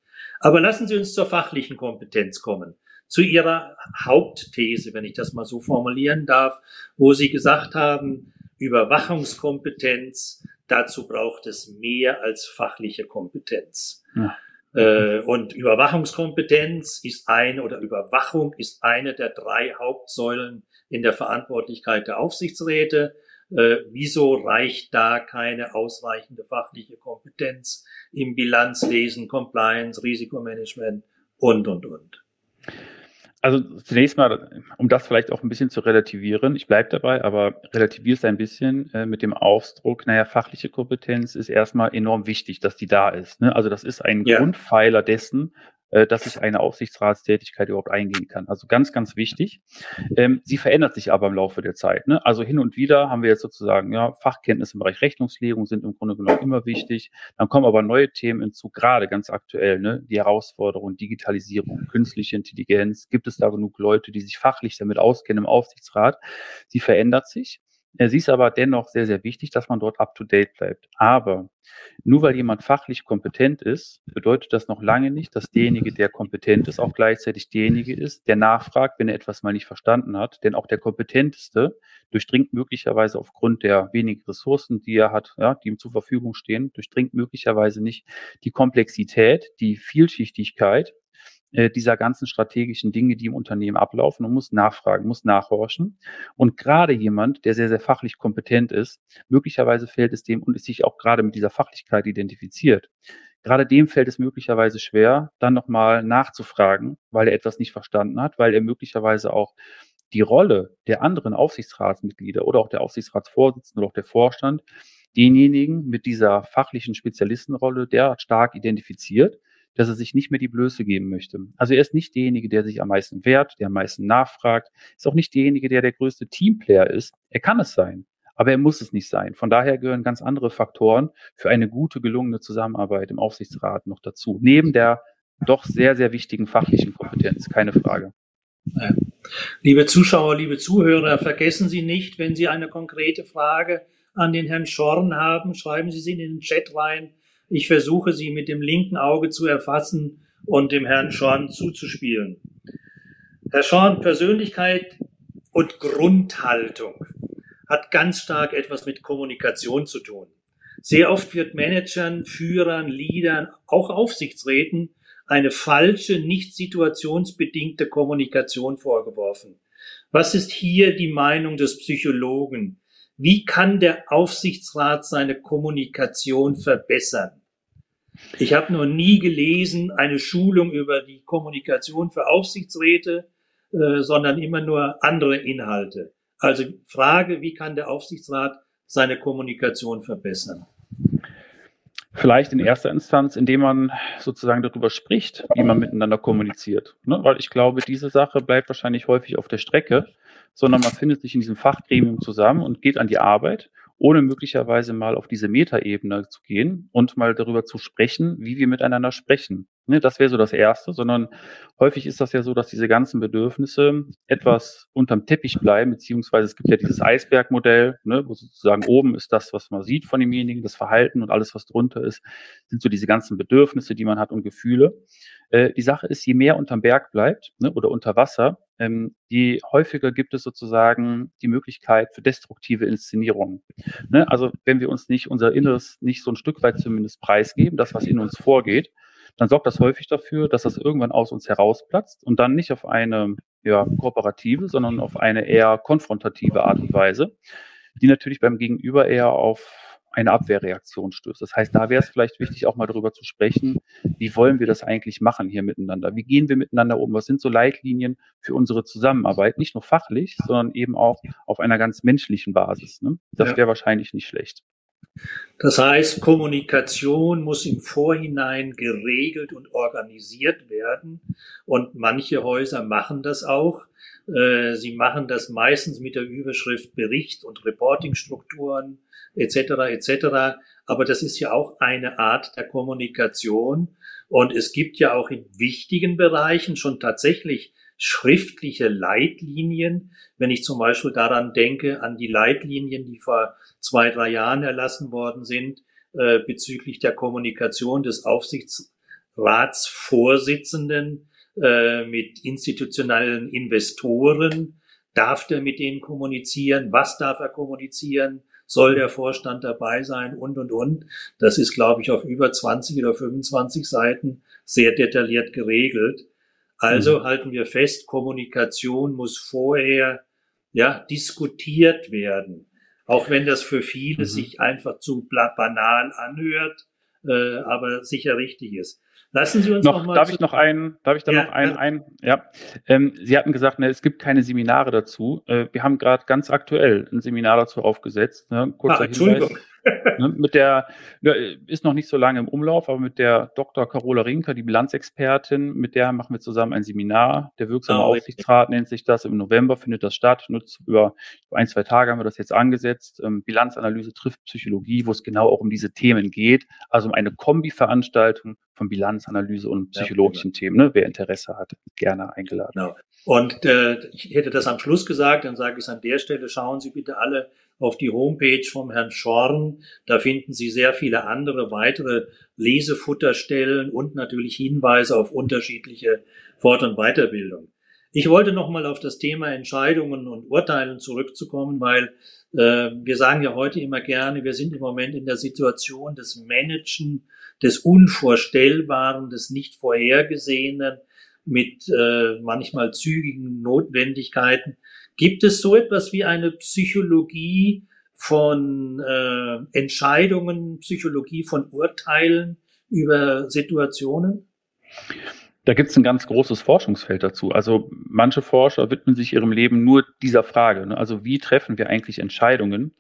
Aber lassen Sie uns zur fachlichen Kompetenz kommen. Zu Ihrer Hauptthese, wenn ich das mal so formulieren darf, wo Sie gesagt haben, Überwachungskompetenz, dazu braucht es mehr als fachliche Kompetenz. Ja. Äh, und Überwachungskompetenz ist eine oder Überwachung ist eine der drei Hauptsäulen in der Verantwortlichkeit der Aufsichtsräte. Äh, wieso reicht da keine ausreichende fachliche Kompetenz im Bilanzlesen, Compliance, Risikomanagement und, und, und? Also zunächst mal, um das vielleicht auch ein bisschen zu relativieren, ich bleibe dabei, aber relativiere es ein bisschen äh, mit dem Ausdruck, naja, fachliche Kompetenz ist erstmal enorm wichtig, dass die da ist. Ne? Also das ist ein ja. Grundpfeiler dessen, dass ich eine Aufsichtsratstätigkeit überhaupt eingehen kann. Also ganz, ganz wichtig. Ähm, sie verändert sich aber im Laufe der Zeit. Ne? Also hin und wieder haben wir jetzt sozusagen, ja, Fachkenntnisse im Bereich Rechnungslegung sind im Grunde genommen immer wichtig. Dann kommen aber neue Themen hinzu, gerade ganz aktuell, ne? die Herausforderung, Digitalisierung, künstliche Intelligenz. Gibt es da genug Leute, die sich fachlich damit auskennen im Aufsichtsrat? Sie verändert sich. Sie ist aber dennoch sehr, sehr wichtig, dass man dort up-to-date bleibt. Aber nur weil jemand fachlich kompetent ist, bedeutet das noch lange nicht, dass derjenige, der kompetent ist, auch gleichzeitig derjenige ist, der nachfragt, wenn er etwas mal nicht verstanden hat. Denn auch der Kompetenteste durchdringt möglicherweise aufgrund der wenigen Ressourcen, die er hat, ja, die ihm zur Verfügung stehen, durchdringt möglicherweise nicht die Komplexität, die Vielschichtigkeit äh, dieser ganzen strategischen Dinge, die im Unternehmen ablaufen und muss nachfragen, muss nachhorchen. Und gerade jemand, der sehr, sehr fachlich kompetent ist, möglicherweise fällt es dem und ist sich auch gerade mit dieser Fachlichkeit identifiziert. Gerade dem fällt es möglicherweise schwer, dann nochmal nachzufragen, weil er etwas nicht verstanden hat, weil er möglicherweise auch die Rolle der anderen Aufsichtsratsmitglieder oder auch der Aufsichtsratsvorsitzende oder auch der Vorstand denjenigen mit dieser fachlichen Spezialistenrolle derart stark identifiziert, dass er sich nicht mehr die Blöße geben möchte. Also er ist nicht derjenige, der sich am meisten wehrt, der am meisten nachfragt, ist auch nicht derjenige, der der größte Teamplayer ist. Er kann es sein, aber er muss es nicht sein. Von daher gehören ganz andere Faktoren für eine gute, gelungene Zusammenarbeit im Aufsichtsrat noch dazu. Neben der doch sehr, sehr wichtigen fachlichen Kompetenz, keine Frage. Liebe Zuschauer, liebe Zuhörer, vergessen Sie nicht, wenn Sie eine konkrete Frage an den Herrn Schorn haben, schreiben Sie sie in den Chat rein. Ich versuche sie mit dem linken Auge zu erfassen und dem Herrn Schorn zuzuspielen. Herr Schorn, Persönlichkeit und Grundhaltung hat ganz stark etwas mit Kommunikation zu tun. Sehr oft wird Managern, Führern, Leadern, auch Aufsichtsräten eine falsche, nicht situationsbedingte Kommunikation vorgeworfen. Was ist hier die Meinung des Psychologen? Wie kann der Aufsichtsrat seine Kommunikation verbessern? Ich habe noch nie gelesen eine Schulung über die Kommunikation für Aufsichtsräte, äh, sondern immer nur andere Inhalte. Also Frage, wie kann der Aufsichtsrat seine Kommunikation verbessern? Vielleicht in erster Instanz, indem man sozusagen darüber spricht, wie man miteinander kommuniziert. Ne? Weil ich glaube, diese Sache bleibt wahrscheinlich häufig auf der Strecke sondern man findet sich in diesem Fachgremium zusammen und geht an die Arbeit, ohne möglicherweise mal auf diese Metaebene zu gehen und mal darüber zu sprechen, wie wir miteinander sprechen. Ne, das wäre so das Erste, sondern häufig ist das ja so, dass diese ganzen Bedürfnisse etwas unterm Teppich bleiben, beziehungsweise es gibt ja dieses Eisbergmodell, ne, wo sozusagen oben ist das, was man sieht von demjenigen, das Verhalten und alles, was drunter ist, sind so diese ganzen Bedürfnisse, die man hat und Gefühle. Äh, die Sache ist, je mehr unterm Berg bleibt ne, oder unter Wasser, ähm, je häufiger gibt es sozusagen die Möglichkeit für destruktive Inszenierungen. Ne, also wenn wir uns nicht unser Inneres nicht so ein Stück weit zumindest preisgeben, das, was in uns vorgeht, dann sorgt das häufig dafür, dass das irgendwann aus uns herausplatzt und dann nicht auf eine ja, kooperative, sondern auf eine eher konfrontative Art und Weise, die natürlich beim Gegenüber eher auf eine Abwehrreaktion stößt. Das heißt, da wäre es vielleicht wichtig, auch mal darüber zu sprechen, wie wollen wir das eigentlich machen hier miteinander? Wie gehen wir miteinander um? Was sind so Leitlinien für unsere Zusammenarbeit? Nicht nur fachlich, sondern eben auch auf einer ganz menschlichen Basis. Ne? Das wäre wahrscheinlich nicht schlecht. Das heißt, Kommunikation muss im Vorhinein geregelt und organisiert werden. Und manche Häuser machen das auch. Äh, sie machen das meistens mit der Überschrift Bericht und Reportingstrukturen etc. etc. Aber das ist ja auch eine Art der Kommunikation. Und es gibt ja auch in wichtigen Bereichen schon tatsächlich schriftliche Leitlinien. Wenn ich zum Beispiel daran denke, an die Leitlinien, die vor zwei, drei Jahren erlassen worden sind, äh, bezüglich der Kommunikation des Aufsichtsratsvorsitzenden äh, mit institutionellen Investoren. Darf der mit denen kommunizieren? Was darf er kommunizieren? Soll der Vorstand dabei sein? Und, und, und. Das ist, glaube ich, auf über 20 oder 25 Seiten sehr detailliert geregelt. Also mhm. halten wir fest, Kommunikation muss vorher ja diskutiert werden, auch wenn das für viele mhm. sich einfach zu banal anhört, äh, aber sicher richtig ist. Lassen Sie uns noch, noch mal darf ich noch einen, darf ich da ja, noch einen, ja. ein, ja. Ähm, Sie hatten gesagt, ne, es gibt keine Seminare dazu. Äh, wir haben gerade ganz aktuell ein Seminar dazu aufgesetzt. Ne? Kurzer ah, Entschuldigung. Hinweis. Ne, mit der, ist noch nicht so lange im Umlauf, aber mit der Dr. Carola Rinker, die Bilanzexpertin, mit der machen wir zusammen ein Seminar. Der wirksame oh, Aufsichtsrat nennt sich das. Im November findet das statt. Nutzt über ein, zwei Tage haben wir das jetzt angesetzt. Ähm, Bilanzanalyse trifft Psychologie, wo es genau auch um diese Themen geht. Also um eine Kombi-Veranstaltung von Bilanzanalyse und psychologischen ja, Themen. Ne? Wer Interesse hat, gerne eingeladen. Genau. Und äh, ich hätte das am Schluss gesagt, dann sage ich es an der Stelle, schauen Sie bitte alle auf die Homepage vom Herrn Schorn. Da finden Sie sehr viele andere weitere Lesefutterstellen und natürlich Hinweise auf unterschiedliche Fort- und Weiterbildung. Ich wollte nochmal auf das Thema Entscheidungen und Urteilen zurückzukommen, weil äh, wir sagen ja heute immer gerne, wir sind im Moment in der Situation des Managen, des Unvorstellbaren, des nicht Vorhergesehenen mit äh, manchmal zügigen Notwendigkeiten. Gibt es so etwas wie eine Psychologie von äh, Entscheidungen, Psychologie von Urteilen über Situationen? Da gibt es ein ganz großes Forschungsfeld dazu. Also manche Forscher widmen sich ihrem Leben nur dieser Frage. Ne? Also wie treffen wir eigentlich Entscheidungen?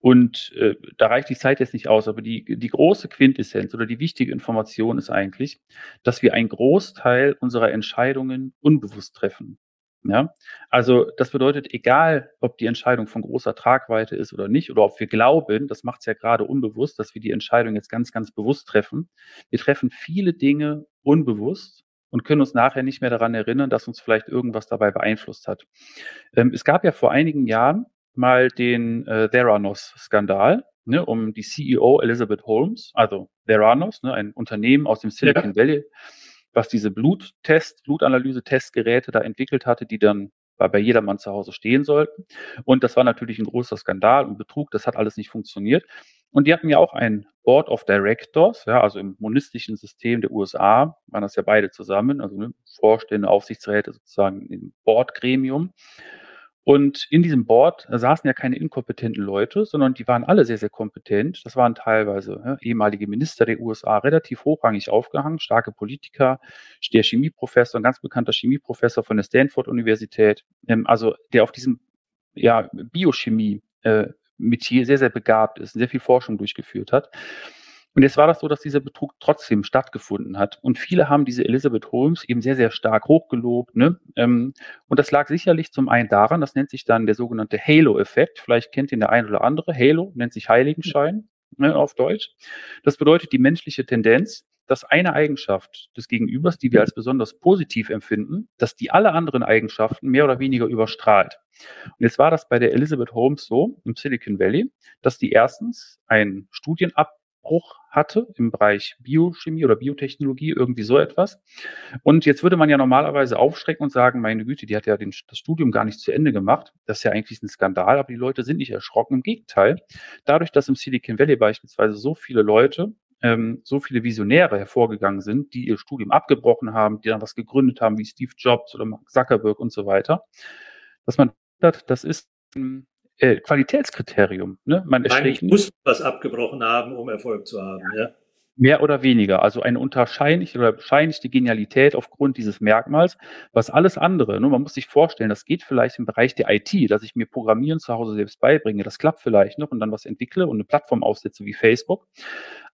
Und äh, da reicht die Zeit jetzt nicht aus, aber die, die große Quintessenz oder die wichtige Information ist eigentlich, dass wir einen Großteil unserer Entscheidungen unbewusst treffen. Ja, also das bedeutet, egal ob die Entscheidung von großer Tragweite ist oder nicht, oder ob wir glauben, das macht es ja gerade unbewusst, dass wir die Entscheidung jetzt ganz, ganz bewusst treffen. Wir treffen viele Dinge unbewusst und können uns nachher nicht mehr daran erinnern, dass uns vielleicht irgendwas dabei beeinflusst hat. Ähm, es gab ja vor einigen Jahren mal den äh, Theranos-Skandal ne, um die CEO Elizabeth Holmes, also Theranos, ne, ein Unternehmen aus dem Silicon ja. Valley was diese Bluttest, Blutanalyse-Testgeräte da entwickelt hatte, die dann bei jedermann zu Hause stehen sollten. Und das war natürlich ein großer Skandal und Betrug. Das hat alles nicht funktioniert. Und die hatten ja auch ein Board of Directors, ja, also im monistischen System der USA waren das ja beide zusammen, also ne, Vorstände, Aufsichtsräte sozusagen im Boardgremium. Und in diesem Board saßen ja keine inkompetenten Leute, sondern die waren alle sehr, sehr kompetent. Das waren teilweise ja, ehemalige Minister der USA, relativ hochrangig aufgehangen, starke Politiker, der Chemieprofessor, ein ganz bekannter Chemieprofessor von der Stanford-Universität, ähm, also der auf diesem ja, Biochemie äh, sehr, sehr begabt ist, sehr viel Forschung durchgeführt hat. Und jetzt war das so, dass dieser Betrug trotzdem stattgefunden hat. Und viele haben diese Elizabeth Holmes eben sehr, sehr stark hochgelobt. Ne? Ähm, und das lag sicherlich zum einen daran, das nennt sich dann der sogenannte Halo-Effekt. Vielleicht kennt ihn der ein oder andere. Halo nennt sich Heiligenschein ne, auf Deutsch. Das bedeutet die menschliche Tendenz, dass eine Eigenschaft des Gegenübers, die wir als besonders positiv empfinden, dass die alle anderen Eigenschaften mehr oder weniger überstrahlt. Und jetzt war das bei der Elizabeth Holmes so im Silicon Valley, dass die erstens einen Studienab Bruch hatte im Bereich Biochemie oder Biotechnologie, irgendwie so etwas. Und jetzt würde man ja normalerweise aufschrecken und sagen, meine Güte, die hat ja den, das Studium gar nicht zu Ende gemacht. Das ist ja eigentlich ein Skandal, aber die Leute sind nicht erschrocken. Im Gegenteil, dadurch, dass im Silicon Valley beispielsweise so viele Leute ähm, so viele Visionäre hervorgegangen sind, die ihr Studium abgebrochen haben, die dann was gegründet haben, wie Steve Jobs oder Mark Zuckerberg und so weiter, dass man das ist äh, Qualitätskriterium. Ne? Man Eigentlich muss was abgebrochen haben, um Erfolg zu haben. Ja. ja. Mehr oder weniger, also eine unterscheinliche oder bescheinigte Genialität aufgrund dieses Merkmals. Was alles andere, ne, man muss sich vorstellen, das geht vielleicht im Bereich der IT, dass ich mir Programmieren zu Hause selbst beibringe, das klappt vielleicht noch und dann was entwickle und eine Plattform aufsetze wie Facebook.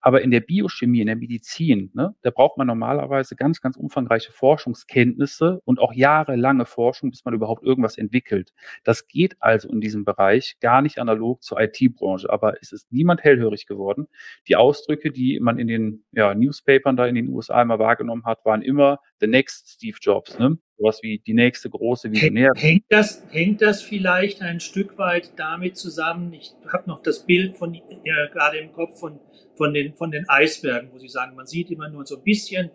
Aber in der Biochemie, in der Medizin, ne, da braucht man normalerweise ganz, ganz umfangreiche Forschungskenntnisse und auch jahrelange Forschung, bis man überhaupt irgendwas entwickelt. Das geht also in diesem Bereich gar nicht analog zur IT-Branche. Aber es ist niemand hellhörig geworden. Die Ausdrücke, die man in den ja, Newspapern da in den USA immer wahrgenommen hat, waren immer the next Steve Jobs. Ne? sowas wie die nächste große Visionär. Hängt das, hängt das vielleicht ein Stück weit damit zusammen? Ich habe noch das Bild von ja, gerade im Kopf von, von, den, von den Eisbergen, wo Sie sagen, man sieht immer nur so ein bisschen,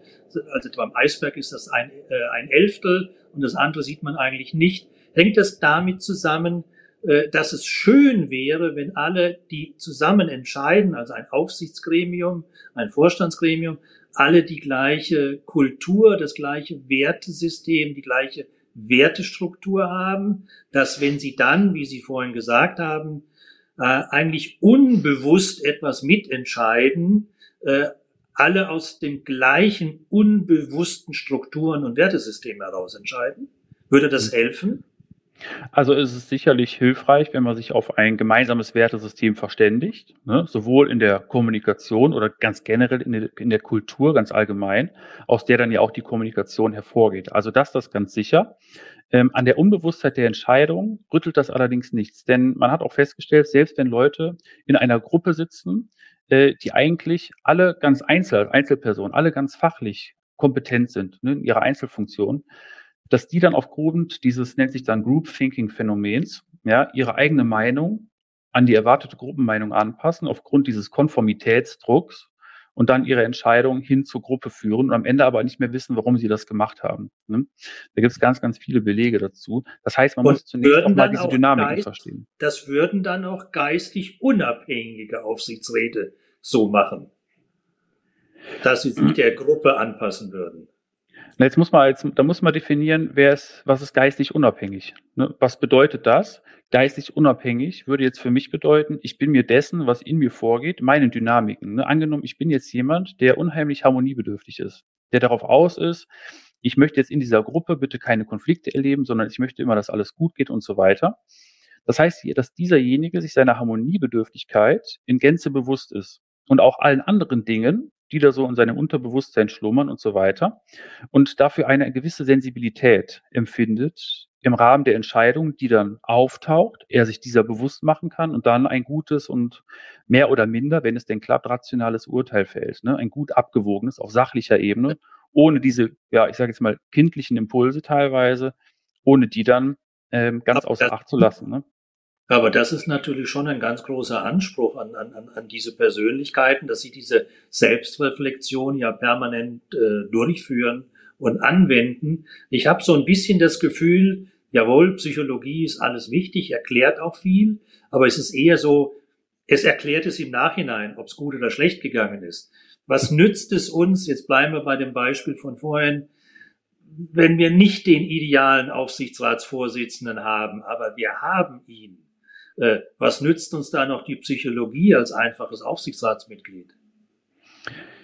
also beim Eisberg ist das ein, äh, ein Elftel und das andere sieht man eigentlich nicht. Hängt das damit zusammen, äh, dass es schön wäre, wenn alle, die zusammen entscheiden, also ein Aufsichtsgremium, ein Vorstandsgremium, alle die gleiche Kultur, das gleiche Wertesystem, die gleiche Wertestruktur haben, dass wenn sie dann, wie Sie vorhin gesagt haben, äh, eigentlich unbewusst etwas mitentscheiden, äh, alle aus dem gleichen unbewussten Strukturen und Wertesystem heraus entscheiden? Würde das helfen? Also ist es sicherlich hilfreich, wenn man sich auf ein gemeinsames Wertesystem verständigt, ne? sowohl in der Kommunikation oder ganz generell in der, in der, Kultur, ganz allgemein, aus der dann ja auch die Kommunikation hervorgeht. Also das, das ganz sicher. Ähm, an der Unbewusstheit der Entscheidung rüttelt das allerdings nichts, denn man hat auch festgestellt, selbst wenn Leute in einer Gruppe sitzen, äh, die eigentlich alle ganz einzeln, Einzelpersonen, alle ganz fachlich kompetent sind ne, in ihrer Einzelfunktion, dass die dann aufgrund dieses, nennt sich dann Group Thinking Phänomens, ja, ihre eigene Meinung an die erwartete Gruppenmeinung anpassen, aufgrund dieses Konformitätsdrucks und dann ihre Entscheidung hin zur Gruppe führen und am Ende aber nicht mehr wissen, warum sie das gemacht haben. Ne? Da gibt es ganz, ganz viele Belege dazu. Das heißt, man und muss zunächst auch mal diese Dynamiken Geist, verstehen. Das würden dann auch geistig unabhängige Aufsichtsräte so machen, dass sie sich der Gruppe anpassen würden. Jetzt muss man jetzt, da muss man definieren, wer ist, was ist geistig unabhängig. Ne? Was bedeutet das? Geistig unabhängig würde jetzt für mich bedeuten, ich bin mir dessen, was in mir vorgeht, meine Dynamiken. Ne? Angenommen, ich bin jetzt jemand, der unheimlich harmoniebedürftig ist, der darauf aus ist, ich möchte jetzt in dieser Gruppe bitte keine Konflikte erleben, sondern ich möchte immer, dass alles gut geht und so weiter. Das heißt, dass dieserjenige sich seiner Harmoniebedürftigkeit in Gänze bewusst ist und auch allen anderen Dingen, die da so in seinem Unterbewusstsein schlummern und so weiter und dafür eine gewisse Sensibilität empfindet im Rahmen der Entscheidung, die dann auftaucht, er sich dieser bewusst machen kann und dann ein gutes und mehr oder minder, wenn es denn klappt, rationales Urteil fällt. Ne? Ein gut abgewogenes auf sachlicher Ebene, ohne diese, ja, ich sage jetzt mal, kindlichen Impulse teilweise, ohne die dann ähm, ganz außer Acht zu lassen. Ne? Aber das ist natürlich schon ein ganz großer Anspruch an, an, an diese Persönlichkeiten, dass sie diese Selbstreflexion ja permanent äh, durchführen und anwenden. Ich habe so ein bisschen das Gefühl, jawohl, Psychologie ist alles wichtig, erklärt auch viel, aber es ist eher so, es erklärt es im Nachhinein, ob es gut oder schlecht gegangen ist. Was nützt es uns, jetzt bleiben wir bei dem Beispiel von vorhin, wenn wir nicht den idealen Aufsichtsratsvorsitzenden haben, aber wir haben ihn äh, was nützt uns da noch die Psychologie als einfaches Aufsichtsratsmitglied?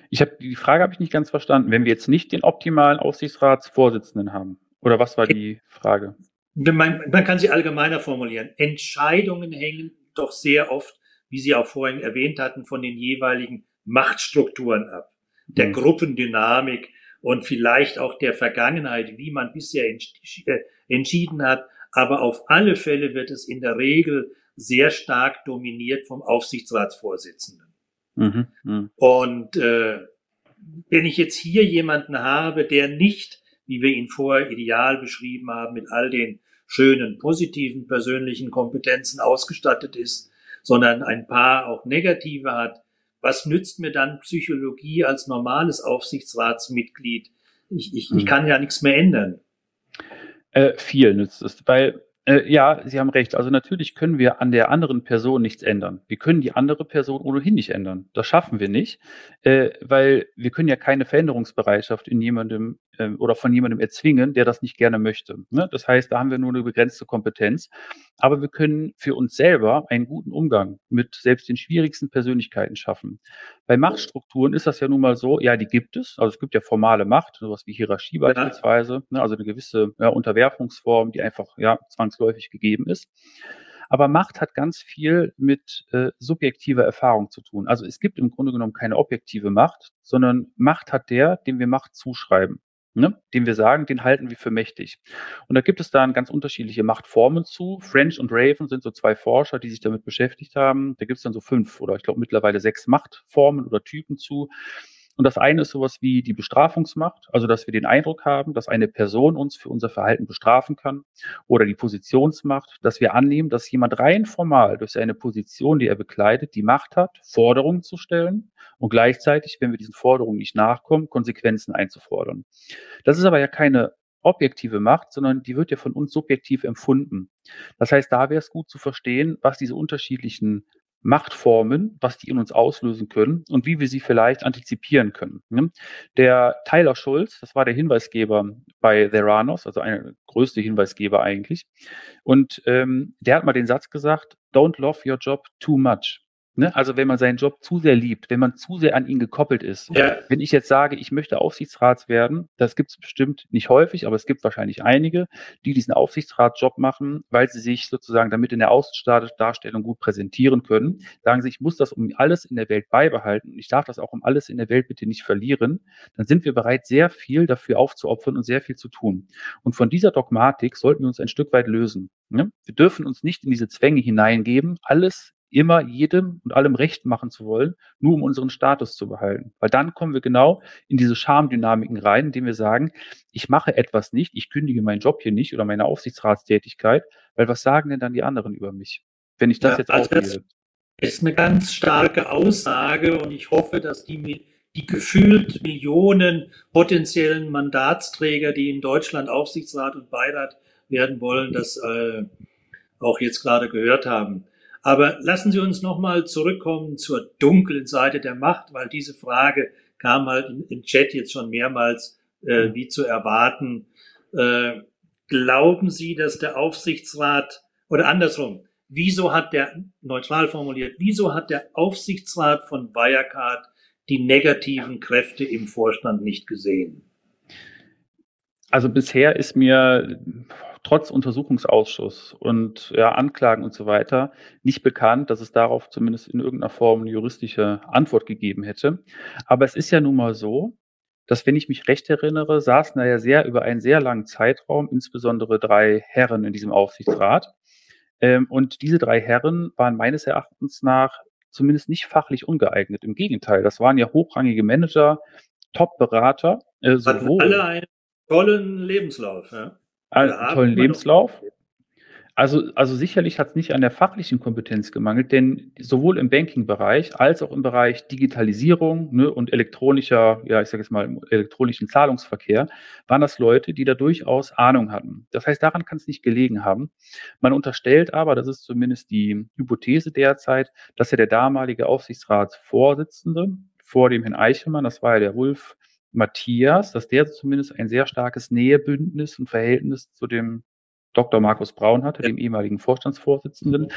Ich habe die Frage habe ich nicht ganz verstanden. Wenn wir jetzt nicht den optimalen Aufsichtsratsvorsitzenden haben, oder was war die Frage? Man, man kann sie allgemeiner formulieren. Entscheidungen hängen doch sehr oft, wie Sie auch vorhin erwähnt hatten, von den jeweiligen Machtstrukturen ab, der mhm. Gruppendynamik und vielleicht auch der Vergangenheit, wie man bisher äh, entschieden hat. Aber auf alle Fälle wird es in der Regel sehr stark dominiert vom Aufsichtsratsvorsitzenden. Mhm, mh. Und äh, wenn ich jetzt hier jemanden habe, der nicht, wie wir ihn vorher ideal beschrieben haben, mit all den schönen, positiven persönlichen Kompetenzen ausgestattet ist, sondern ein paar auch negative hat, was nützt mir dann Psychologie als normales Aufsichtsratsmitglied? Ich, ich, mhm. ich kann ja nichts mehr ändern. Äh, viel nützt es, weil äh, ja, Sie haben recht. Also natürlich können wir an der anderen Person nichts ändern. Wir können die andere Person ohnehin nicht ändern. Das schaffen wir nicht, äh, weil wir können ja keine Veränderungsbereitschaft in jemandem äh, oder von jemandem erzwingen, der das nicht gerne möchte. Ne? Das heißt, da haben wir nur eine begrenzte Kompetenz. Aber wir können für uns selber einen guten Umgang mit selbst den schwierigsten Persönlichkeiten schaffen. Bei Machtstrukturen ist das ja nun mal so, ja, die gibt es. Also es gibt ja formale Macht, sowas wie Hierarchie beispielsweise, ne? also eine gewisse ja, Unterwerfungsform, die einfach ja zwangsläufig gegeben ist. Aber Macht hat ganz viel mit äh, subjektiver Erfahrung zu tun. Also es gibt im Grunde genommen keine objektive Macht, sondern Macht hat der, dem wir Macht zuschreiben ne, den wir sagen, den halten wir für mächtig. Und da gibt es dann ganz unterschiedliche Machtformen zu. French und Raven sind so zwei Forscher, die sich damit beschäftigt haben. Da gibt es dann so fünf oder ich glaube mittlerweile sechs Machtformen oder Typen zu. Und das eine ist sowas wie die Bestrafungsmacht, also dass wir den Eindruck haben, dass eine Person uns für unser Verhalten bestrafen kann oder die Positionsmacht, dass wir annehmen, dass jemand rein formal durch seine Position, die er bekleidet, die Macht hat, Forderungen zu stellen und gleichzeitig, wenn wir diesen Forderungen nicht nachkommen, Konsequenzen einzufordern. Das ist aber ja keine objektive Macht, sondern die wird ja von uns subjektiv empfunden. Das heißt, da wäre es gut zu verstehen, was diese unterschiedlichen Machtformen, was die in uns auslösen können und wie wir sie vielleicht antizipieren können. Ne? Der Tyler Schulz, das war der Hinweisgeber bei Theranos, also einer größte Hinweisgeber eigentlich. Und ähm, der hat mal den Satz gesagt, don't love your job too much. Ne? Also wenn man seinen Job zu sehr liebt, wenn man zu sehr an ihn gekoppelt ist. Ja. Wenn ich jetzt sage, ich möchte Aufsichtsrats werden, das gibt es bestimmt nicht häufig, aber es gibt wahrscheinlich einige, die diesen Aufsichtsratsjob machen, weil sie sich sozusagen damit in der Außendarstellung gut präsentieren können. Sagen sie, ich muss das um alles in der Welt beibehalten und ich darf das auch um alles in der Welt bitte nicht verlieren. Dann sind wir bereit, sehr viel dafür aufzuopfern und sehr viel zu tun. Und von dieser Dogmatik sollten wir uns ein Stück weit lösen. Ne? Wir dürfen uns nicht in diese Zwänge hineingeben, alles immer jedem und allem recht machen zu wollen, nur um unseren Status zu behalten. Weil dann kommen wir genau in diese Schamdynamiken rein, indem wir sagen, ich mache etwas nicht, ich kündige meinen Job hier nicht oder meine Aufsichtsratstätigkeit, weil was sagen denn dann die anderen über mich, wenn ich das ja, jetzt also auflese? Das ist eine ganz starke Aussage und ich hoffe, dass die, die gefühlt Millionen potenziellen Mandatsträger, die in Deutschland Aufsichtsrat und Beirat werden wollen, das äh, auch jetzt gerade gehört haben. Aber lassen Sie uns nochmal zurückkommen zur dunklen Seite der Macht, weil diese Frage kam halt im Chat jetzt schon mehrmals, äh, wie zu erwarten. Äh, glauben Sie, dass der Aufsichtsrat, oder andersrum, wieso hat der, neutral formuliert, wieso hat der Aufsichtsrat von Wirecard die negativen Kräfte im Vorstand nicht gesehen? Also bisher ist mir trotz Untersuchungsausschuss und ja, Anklagen und so weiter nicht bekannt, dass es darauf zumindest in irgendeiner Form eine juristische Antwort gegeben hätte. Aber es ist ja nun mal so, dass, wenn ich mich recht erinnere, saßen da ja sehr über einen sehr langen Zeitraum, insbesondere drei Herren in diesem Aufsichtsrat. Ähm, und diese drei Herren waren meines Erachtens nach zumindest nicht fachlich ungeeignet. Im Gegenteil, das waren ja hochrangige Manager, Top-Berater. Äh, sowohl, alle einen tollen Lebenslauf. Ja? Einen tollen Lebenslauf. Also, also sicherlich hat es nicht an der fachlichen Kompetenz gemangelt, denn sowohl im Banking-Bereich als auch im Bereich Digitalisierung ne, und elektronischer, ja, ich sage jetzt mal, elektronischen Zahlungsverkehr waren das Leute, die da durchaus Ahnung hatten. Das heißt, daran kann es nicht gelegen haben. Man unterstellt aber, das ist zumindest die Hypothese derzeit, dass ja der damalige Aufsichtsratsvorsitzende vor dem Herrn Eichelmann, das war ja der Wolf Matthias, dass der zumindest ein sehr starkes Nähebündnis und Verhältnis zu dem Dr. Markus Braun hatte, ja. dem ehemaligen Vorstandsvorsitzenden.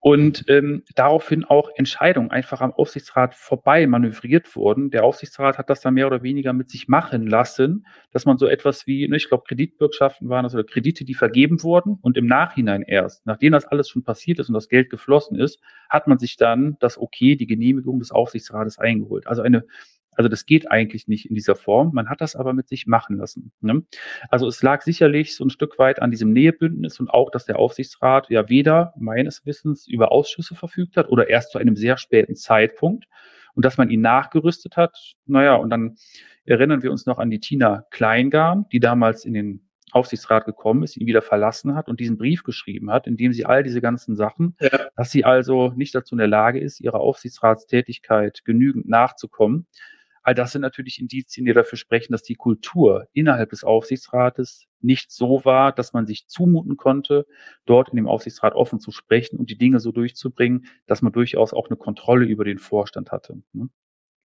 Und ähm, daraufhin auch Entscheidungen einfach am Aufsichtsrat vorbei manövriert wurden. Der Aufsichtsrat hat das dann mehr oder weniger mit sich machen lassen, dass man so etwas wie, ne, ich glaube, Kreditbürgschaften waren das oder Kredite, die vergeben wurden und im Nachhinein erst, nachdem das alles schon passiert ist und das Geld geflossen ist, hat man sich dann das Okay, die Genehmigung des Aufsichtsrates eingeholt. Also eine also das geht eigentlich nicht in dieser Form. Man hat das aber mit sich machen lassen. Ne? Also es lag sicherlich so ein Stück weit an diesem Nähebündnis und auch, dass der Aufsichtsrat ja weder meines Wissens über Ausschüsse verfügt hat oder erst zu einem sehr späten Zeitpunkt und dass man ihn nachgerüstet hat. Naja, und dann erinnern wir uns noch an die Tina Kleingarn, die damals in den Aufsichtsrat gekommen ist, ihn wieder verlassen hat und diesen Brief geschrieben hat, in dem sie all diese ganzen Sachen, ja. dass sie also nicht dazu in der Lage ist, ihrer Aufsichtsratstätigkeit genügend nachzukommen, All das sind natürlich Indizien, die dafür sprechen, dass die Kultur innerhalb des Aufsichtsrates nicht so war, dass man sich zumuten konnte, dort in dem Aufsichtsrat offen zu sprechen und die Dinge so durchzubringen, dass man durchaus auch eine Kontrolle über den Vorstand hatte. Ne?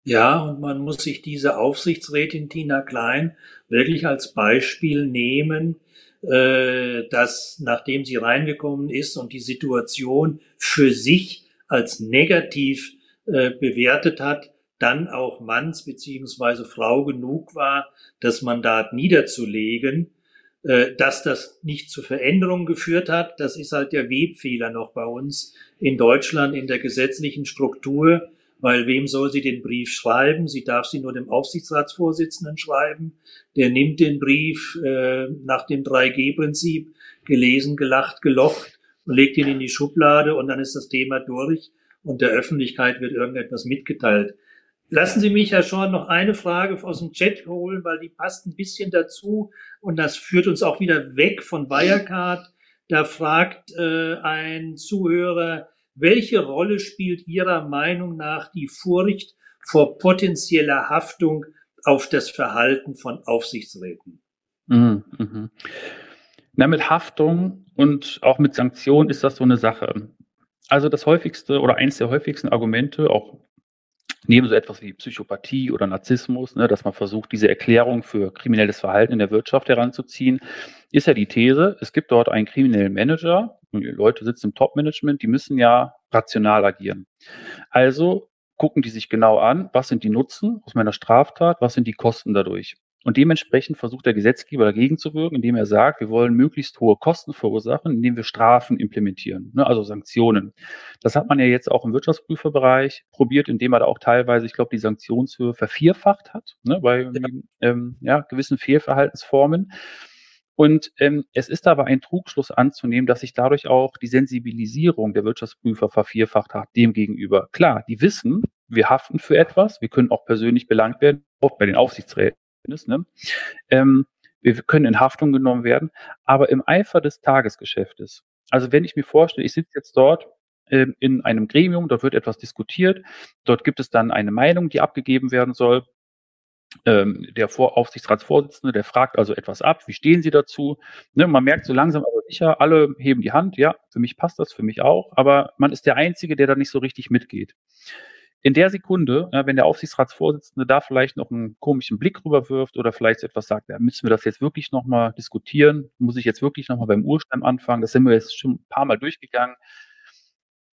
Ja, und man muss sich diese Aufsichtsrätin Tina Klein wirklich als Beispiel nehmen, äh, dass nachdem sie reingekommen ist und die Situation für sich als negativ äh, bewertet hat, dann auch Manns beziehungsweise Frau genug war, das Mandat niederzulegen, äh, dass das nicht zu Veränderungen geführt hat. Das ist halt der Webfehler noch bei uns in Deutschland in der gesetzlichen Struktur, weil wem soll sie den Brief schreiben? Sie darf sie nur dem Aufsichtsratsvorsitzenden schreiben. Der nimmt den Brief äh, nach dem 3G-Prinzip gelesen, gelacht, gelocht und legt ihn in die Schublade und dann ist das Thema durch und der Öffentlichkeit wird irgendetwas mitgeteilt. Lassen Sie mich ja schon noch eine Frage aus dem Chat holen, weil die passt ein bisschen dazu und das führt uns auch wieder weg von Wirecard. Da fragt äh, ein Zuhörer, welche Rolle spielt Ihrer Meinung nach die Furcht vor potenzieller Haftung auf das Verhalten von Aufsichtsräten? Mhm, mhm. Na, mit Haftung und auch mit Sanktionen ist das so eine Sache. Also das häufigste oder eins der häufigsten Argumente, auch neben so etwas wie Psychopathie oder Narzissmus, ne, dass man versucht, diese Erklärung für kriminelles Verhalten in der Wirtschaft heranzuziehen, ist ja die These, es gibt dort einen kriminellen Manager, die Leute sitzen im Top-Management, die müssen ja rational agieren. Also gucken die sich genau an, was sind die Nutzen aus meiner Straftat, was sind die Kosten dadurch. Und dementsprechend versucht der Gesetzgeber dagegen zu wirken, indem er sagt, wir wollen möglichst hohe Kosten verursachen, indem wir Strafen implementieren, ne, also Sanktionen. Das hat man ja jetzt auch im Wirtschaftsprüferbereich probiert, indem er da auch teilweise, ich glaube, die Sanktionshöhe vervierfacht hat, ne, bei ja. Ähm, ja, gewissen Fehlverhaltensformen. Und ähm, es ist aber ein Trugschluss anzunehmen, dass sich dadurch auch die Sensibilisierung der Wirtschaftsprüfer vervierfacht hat demgegenüber. Klar, die wissen, wir haften für etwas, wir können auch persönlich belangt werden, auch bei den Aufsichtsräten ist. Ne? Ähm, wir können in Haftung genommen werden, aber im Eifer des Tagesgeschäftes. Also wenn ich mir vorstelle, ich sitze jetzt dort ähm, in einem Gremium, dort wird etwas diskutiert, dort gibt es dann eine Meinung, die abgegeben werden soll. Ähm, der Vor Aufsichtsratsvorsitzende, der fragt also etwas ab, wie stehen Sie dazu? Ne, man merkt so langsam aber sicher, alle heben die Hand, ja, für mich passt das, für mich auch, aber man ist der Einzige, der da nicht so richtig mitgeht in der Sekunde, ja, wenn der Aufsichtsratsvorsitzende da vielleicht noch einen komischen Blick rüberwirft oder vielleicht etwas sagt, ja, müssen wir das jetzt wirklich nochmal diskutieren? Muss ich jetzt wirklich nochmal beim Urstamm anfangen? Das sind wir jetzt schon ein paar Mal durchgegangen.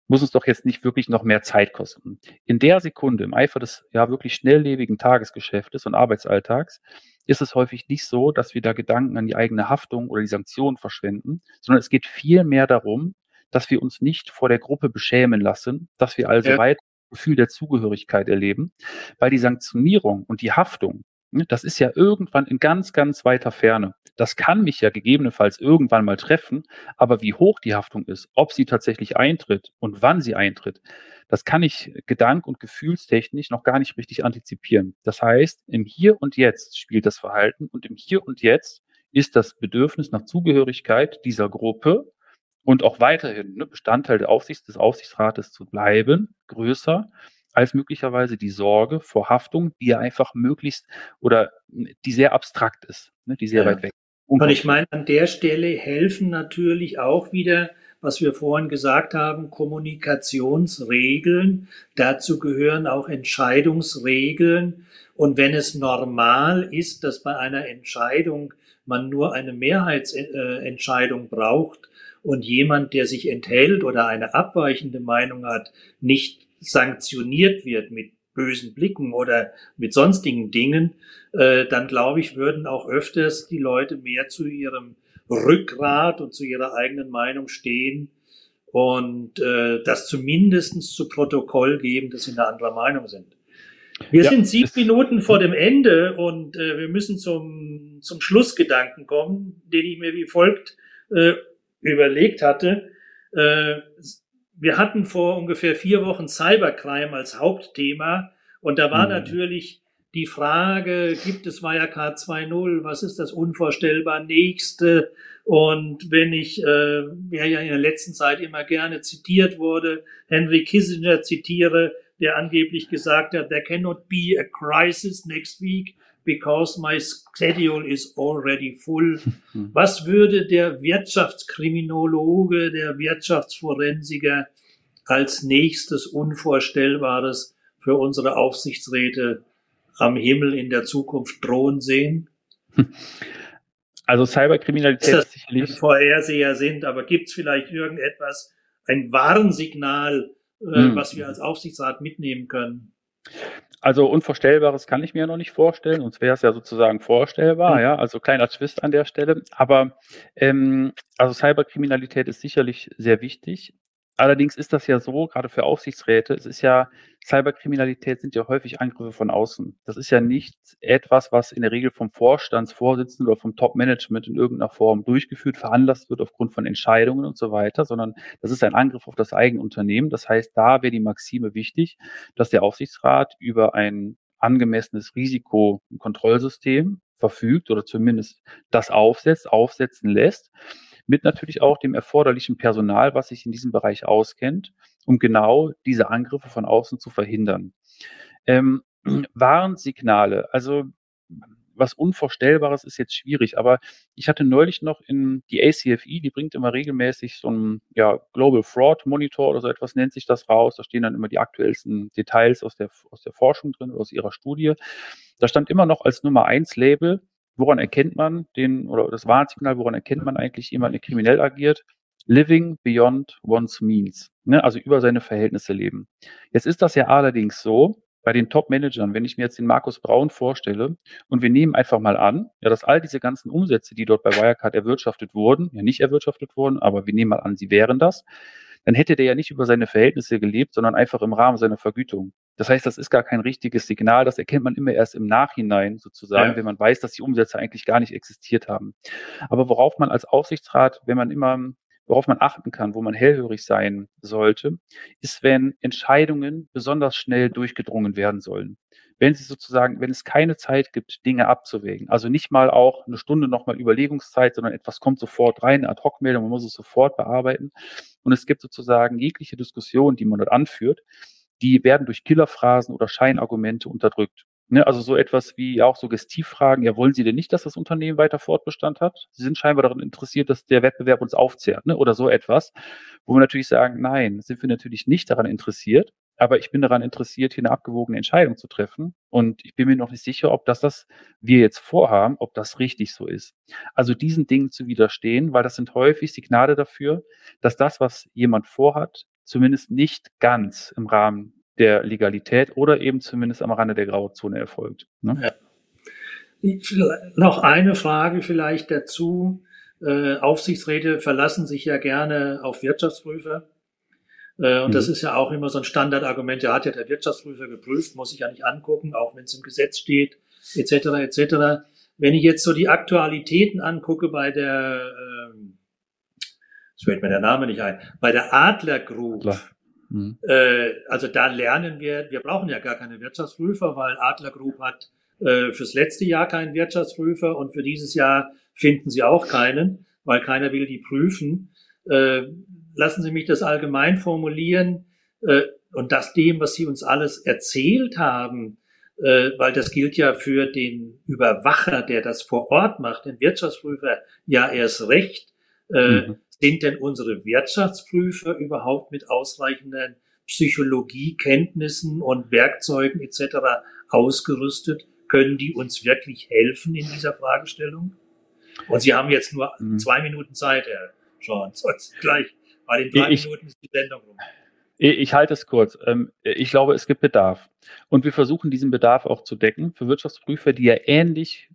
Muss uns doch jetzt nicht wirklich noch mehr Zeit kosten. In der Sekunde, im Eifer des ja wirklich schnelllebigen Tagesgeschäftes und Arbeitsalltags, ist es häufig nicht so, dass wir da Gedanken an die eigene Haftung oder die Sanktionen verschwenden, sondern es geht viel mehr darum, dass wir uns nicht vor der Gruppe beschämen lassen, dass wir also ja. weiter Gefühl der Zugehörigkeit erleben, weil die Sanktionierung und die Haftung, ne, das ist ja irgendwann in ganz, ganz weiter Ferne. Das kann mich ja gegebenenfalls irgendwann mal treffen, aber wie hoch die Haftung ist, ob sie tatsächlich eintritt und wann sie eintritt, das kann ich gedank- und gefühlstechnisch noch gar nicht richtig antizipieren. Das heißt, im Hier und Jetzt spielt das Verhalten und im Hier und Jetzt ist das Bedürfnis nach Zugehörigkeit dieser Gruppe und auch weiterhin ne, Bestandteil der Aufsichts, des Aufsichtsrates zu bleiben, größer als möglicherweise die Sorge vor Haftung, die ja einfach möglichst oder die sehr abstrakt ist, ne, die sehr ja. weit weg. Und ich meine, an der Stelle helfen natürlich auch wieder, was wir vorhin gesagt haben, Kommunikationsregeln. Dazu gehören auch Entscheidungsregeln. Und wenn es normal ist, dass bei einer Entscheidung man nur eine Mehrheitsentscheidung braucht, und jemand, der sich enthält oder eine abweichende Meinung hat, nicht sanktioniert wird mit bösen Blicken oder mit sonstigen Dingen, äh, dann glaube ich, würden auch öfters die Leute mehr zu ihrem Rückgrat und zu ihrer eigenen Meinung stehen und äh, das zumindestens zu Protokoll geben, dass sie eine andere Meinung sind. Wir ja, sind sieben Minuten vor dem Ende und äh, wir müssen zum, zum Schlussgedanken kommen, den ich mir wie folgt äh, überlegt hatte. Äh, wir hatten vor ungefähr vier Wochen Cybercrime als Hauptthema und da war mhm. natürlich die Frage, gibt es Wirecard 2.0? Was ist das unvorstellbar nächste? Und wenn ich, äh, wer ja in der letzten Zeit immer gerne zitiert wurde, Henry Kissinger zitiere, der angeblich gesagt hat, there cannot be a crisis next week because my schedule is already full. Was würde der Wirtschaftskriminologe, der Wirtschaftsforensiker als nächstes Unvorstellbares für unsere Aufsichtsräte am Himmel in der Zukunft drohen sehen? Also Cyberkriminalität ist sicherlich Vorherseher sind, aber gibt es vielleicht irgendetwas, ein Warnsignal, äh, hm. was wir als Aufsichtsrat mitnehmen können? Also Unvorstellbares kann ich mir ja noch nicht vorstellen, sonst wäre es ja sozusagen vorstellbar, mhm. ja. Also kleiner Twist an der Stelle. Aber ähm, also Cyberkriminalität ist sicherlich sehr wichtig. Allerdings ist das ja so, gerade für Aufsichtsräte, es ist ja, Cyberkriminalität sind ja häufig Angriffe von außen. Das ist ja nicht etwas, was in der Regel vom Vorstandsvorsitzenden oder vom Top-Management in irgendeiner Form durchgeführt, veranlasst wird aufgrund von Entscheidungen und so weiter, sondern das ist ein Angriff auf das eigene Unternehmen. Das heißt, da wäre die Maxime wichtig, dass der Aufsichtsrat über ein angemessenes Risikokontrollsystem verfügt oder zumindest das aufsetzt, aufsetzen lässt mit natürlich auch dem erforderlichen Personal, was sich in diesem Bereich auskennt, um genau diese Angriffe von außen zu verhindern. Ähm, Warnsignale, also was Unvorstellbares ist jetzt schwierig, aber ich hatte neulich noch in die ACFI, die bringt immer regelmäßig so ein ja, Global Fraud Monitor oder so etwas nennt sich das raus. Da stehen dann immer die aktuellsten Details aus der, aus der Forschung drin, aus ihrer Studie. Da stand immer noch als Nummer eins Label woran erkennt man den, oder das Warnsignal, woran erkennt man eigentlich jemand, der kriminell agiert? Living beyond one's means, ne? also über seine Verhältnisse leben. Jetzt ist das ja allerdings so, bei den Top-Managern, wenn ich mir jetzt den Markus Braun vorstelle und wir nehmen einfach mal an, ja, dass all diese ganzen Umsätze, die dort bei Wirecard erwirtschaftet wurden, ja nicht erwirtschaftet wurden, aber wir nehmen mal an, sie wären das, dann hätte der ja nicht über seine Verhältnisse gelebt, sondern einfach im Rahmen seiner Vergütung. Das heißt, das ist gar kein richtiges Signal. Das erkennt man immer erst im Nachhinein sozusagen, ja. wenn man weiß, dass die Umsätze eigentlich gar nicht existiert haben. Aber worauf man als Aufsichtsrat, wenn man immer, worauf man achten kann, wo man hellhörig sein sollte, ist, wenn Entscheidungen besonders schnell durchgedrungen werden sollen wenn sie sozusagen, wenn es keine Zeit gibt, Dinge abzuwägen. Also nicht mal auch eine Stunde nochmal Überlegungszeit, sondern etwas kommt sofort rein, eine Ad-Hoc-Meldung, man muss es sofort bearbeiten. Und es gibt sozusagen jegliche Diskussion, die man dort anführt, die werden durch Killerphrasen oder Scheinargumente unterdrückt. Ne, also so etwas wie auch Suggestivfragen, ja, wollen Sie denn nicht, dass das Unternehmen weiter Fortbestand hat? Sie sind scheinbar daran interessiert, dass der Wettbewerb uns aufzehrt, ne? Oder so etwas, wo wir natürlich sagen, nein, sind wir natürlich nicht daran interessiert, aber ich bin daran interessiert, hier eine abgewogene Entscheidung zu treffen. Und ich bin mir noch nicht sicher, ob das, das wir jetzt vorhaben, ob das richtig so ist. Also diesen Dingen zu widerstehen, weil das sind häufig Signale dafür, dass das, was jemand vorhat, zumindest nicht ganz im Rahmen der Legalität oder eben zumindest am Rande der Grauzone erfolgt. Ne? Ja. Noch eine Frage vielleicht dazu. Äh, Aufsichtsräte verlassen sich ja gerne auf Wirtschaftsprüfer. Äh, und mhm. das ist ja auch immer so ein Standardargument. Ja, hat ja der Wirtschaftsprüfer geprüft, muss ich ja nicht angucken, auch wenn es im Gesetz steht, etc. etc. Wenn ich jetzt so die Aktualitäten angucke bei der, ähm, es fällt mir der Name nicht ein, bei der Adler Group, Klar. Mhm. Äh, also da lernen wir, wir brauchen ja gar keine Wirtschaftsprüfer, weil Adler Group hat äh, fürs letzte Jahr keinen Wirtschaftsprüfer und für dieses Jahr finden sie auch keinen, weil keiner will die prüfen. Äh, lassen Sie mich das allgemein formulieren äh, und das dem, was Sie uns alles erzählt haben, äh, weil das gilt ja für den Überwacher, der das vor Ort macht, den Wirtschaftsprüfer ja erst recht. Äh, mhm. Sind denn unsere Wirtschaftsprüfer überhaupt mit ausreichenden Psychologiekenntnissen und Werkzeugen etc. ausgerüstet? Können die uns wirklich helfen in dieser Fragestellung? Und Sie haben jetzt nur mhm. zwei Minuten Zeit, Herr Sean, sonst gleich bei den drei ich, Minuten ist die Sendung rum. Ich halte es kurz. Ähm, ich glaube, es gibt Bedarf. Und wir versuchen diesen Bedarf auch zu decken für Wirtschaftsprüfer, die ja ähnlich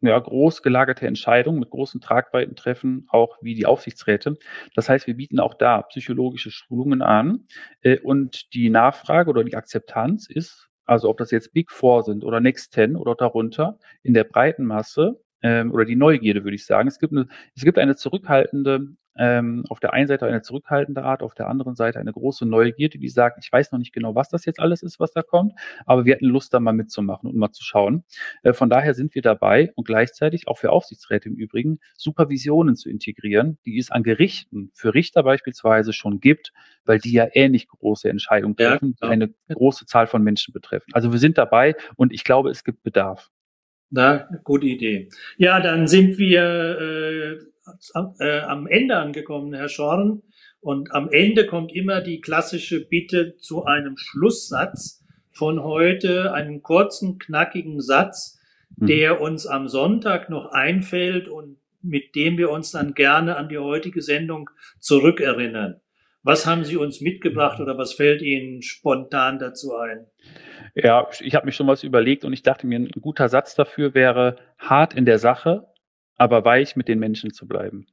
ja, groß gelagerte Entscheidungen mit großen Tragweiten treffen, auch wie die Aufsichtsräte. Das heißt, wir bieten auch da psychologische Schulungen an äh, und die Nachfrage oder die Akzeptanz ist, also ob das jetzt Big Four sind oder Next Ten oder darunter, in der breiten Masse ähm, oder die Neugierde, würde ich sagen. Es gibt eine, es gibt eine zurückhaltende ähm, auf der einen Seite eine zurückhaltende Art, auf der anderen Seite eine große Neugierde, die sagt, ich weiß noch nicht genau, was das jetzt alles ist, was da kommt, aber wir hatten Lust, da mal mitzumachen und mal zu schauen. Äh, von daher sind wir dabei und gleichzeitig auch für Aufsichtsräte im Übrigen Supervisionen zu integrieren, die es an Gerichten für Richter beispielsweise schon gibt, weil die ja ähnlich große Entscheidungen treffen, ja, die eine große Zahl von Menschen betreffen. Also wir sind dabei und ich glaube, es gibt Bedarf. Na, gute Idee. Ja, dann sind wir äh, äh, am Ende angekommen, Herr Schorn. Und am Ende kommt immer die klassische Bitte zu einem Schlusssatz von heute, einen kurzen, knackigen Satz, mhm. der uns am Sonntag noch einfällt und mit dem wir uns dann gerne an die heutige Sendung zurückerinnern. Was haben Sie uns mitgebracht oder was fällt Ihnen spontan dazu ein? Ja, ich habe mich schon was überlegt und ich dachte mir, ein guter Satz dafür wäre hart in der Sache, aber weich mit den Menschen zu bleiben.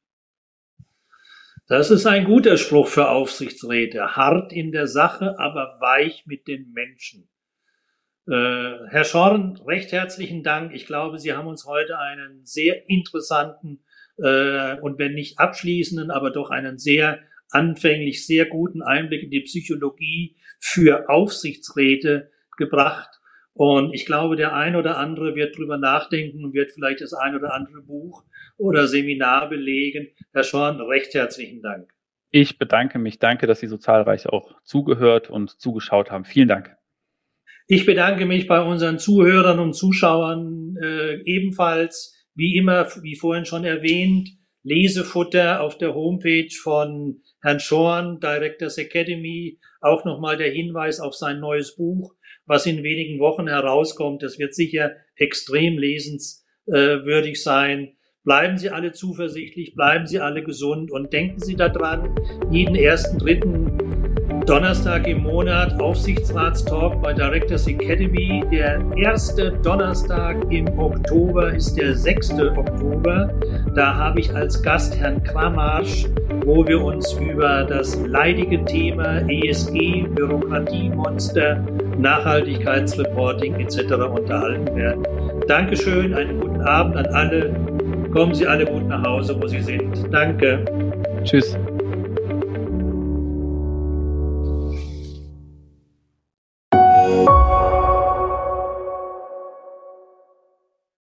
Das ist ein guter Spruch für Aufsichtsräte. Hart in der Sache, aber weich mit den Menschen. Äh, Herr Schorn, recht herzlichen Dank. Ich glaube, Sie haben uns heute einen sehr interessanten äh, und wenn nicht abschließenden, aber doch einen sehr anfänglich sehr guten Einblick in die Psychologie für Aufsichtsräte gebracht. Und ich glaube, der ein oder andere wird drüber nachdenken und wird vielleicht das ein oder andere Buch oder Seminar belegen. Herr Schorn, recht herzlichen Dank. Ich bedanke mich. Danke, dass Sie so zahlreich auch zugehört und zugeschaut haben. Vielen Dank. Ich bedanke mich bei unseren Zuhörern und Zuschauern äh, ebenfalls, wie immer, wie vorhin schon erwähnt, Lesefutter auf der Homepage von Herrn Schorn, Directors Academy. Auch nochmal der Hinweis auf sein neues Buch, was in wenigen Wochen herauskommt. Das wird sicher extrem lesenswürdig sein. Bleiben Sie alle zuversichtlich, bleiben Sie alle gesund und denken Sie daran, jeden ersten, dritten Donnerstag im Monat Aufsichtsratstalk bei Directors Academy. Der erste Donnerstag im Oktober ist der 6. Oktober. Da habe ich als Gast Herrn Kramarsch, wo wir uns über das leidige Thema ESG, Bürokratiemonster, Nachhaltigkeitsreporting etc. unterhalten werden. Dankeschön, einen guten Abend an alle. Kommen Sie alle gut nach Hause, wo Sie sind. Danke. Tschüss.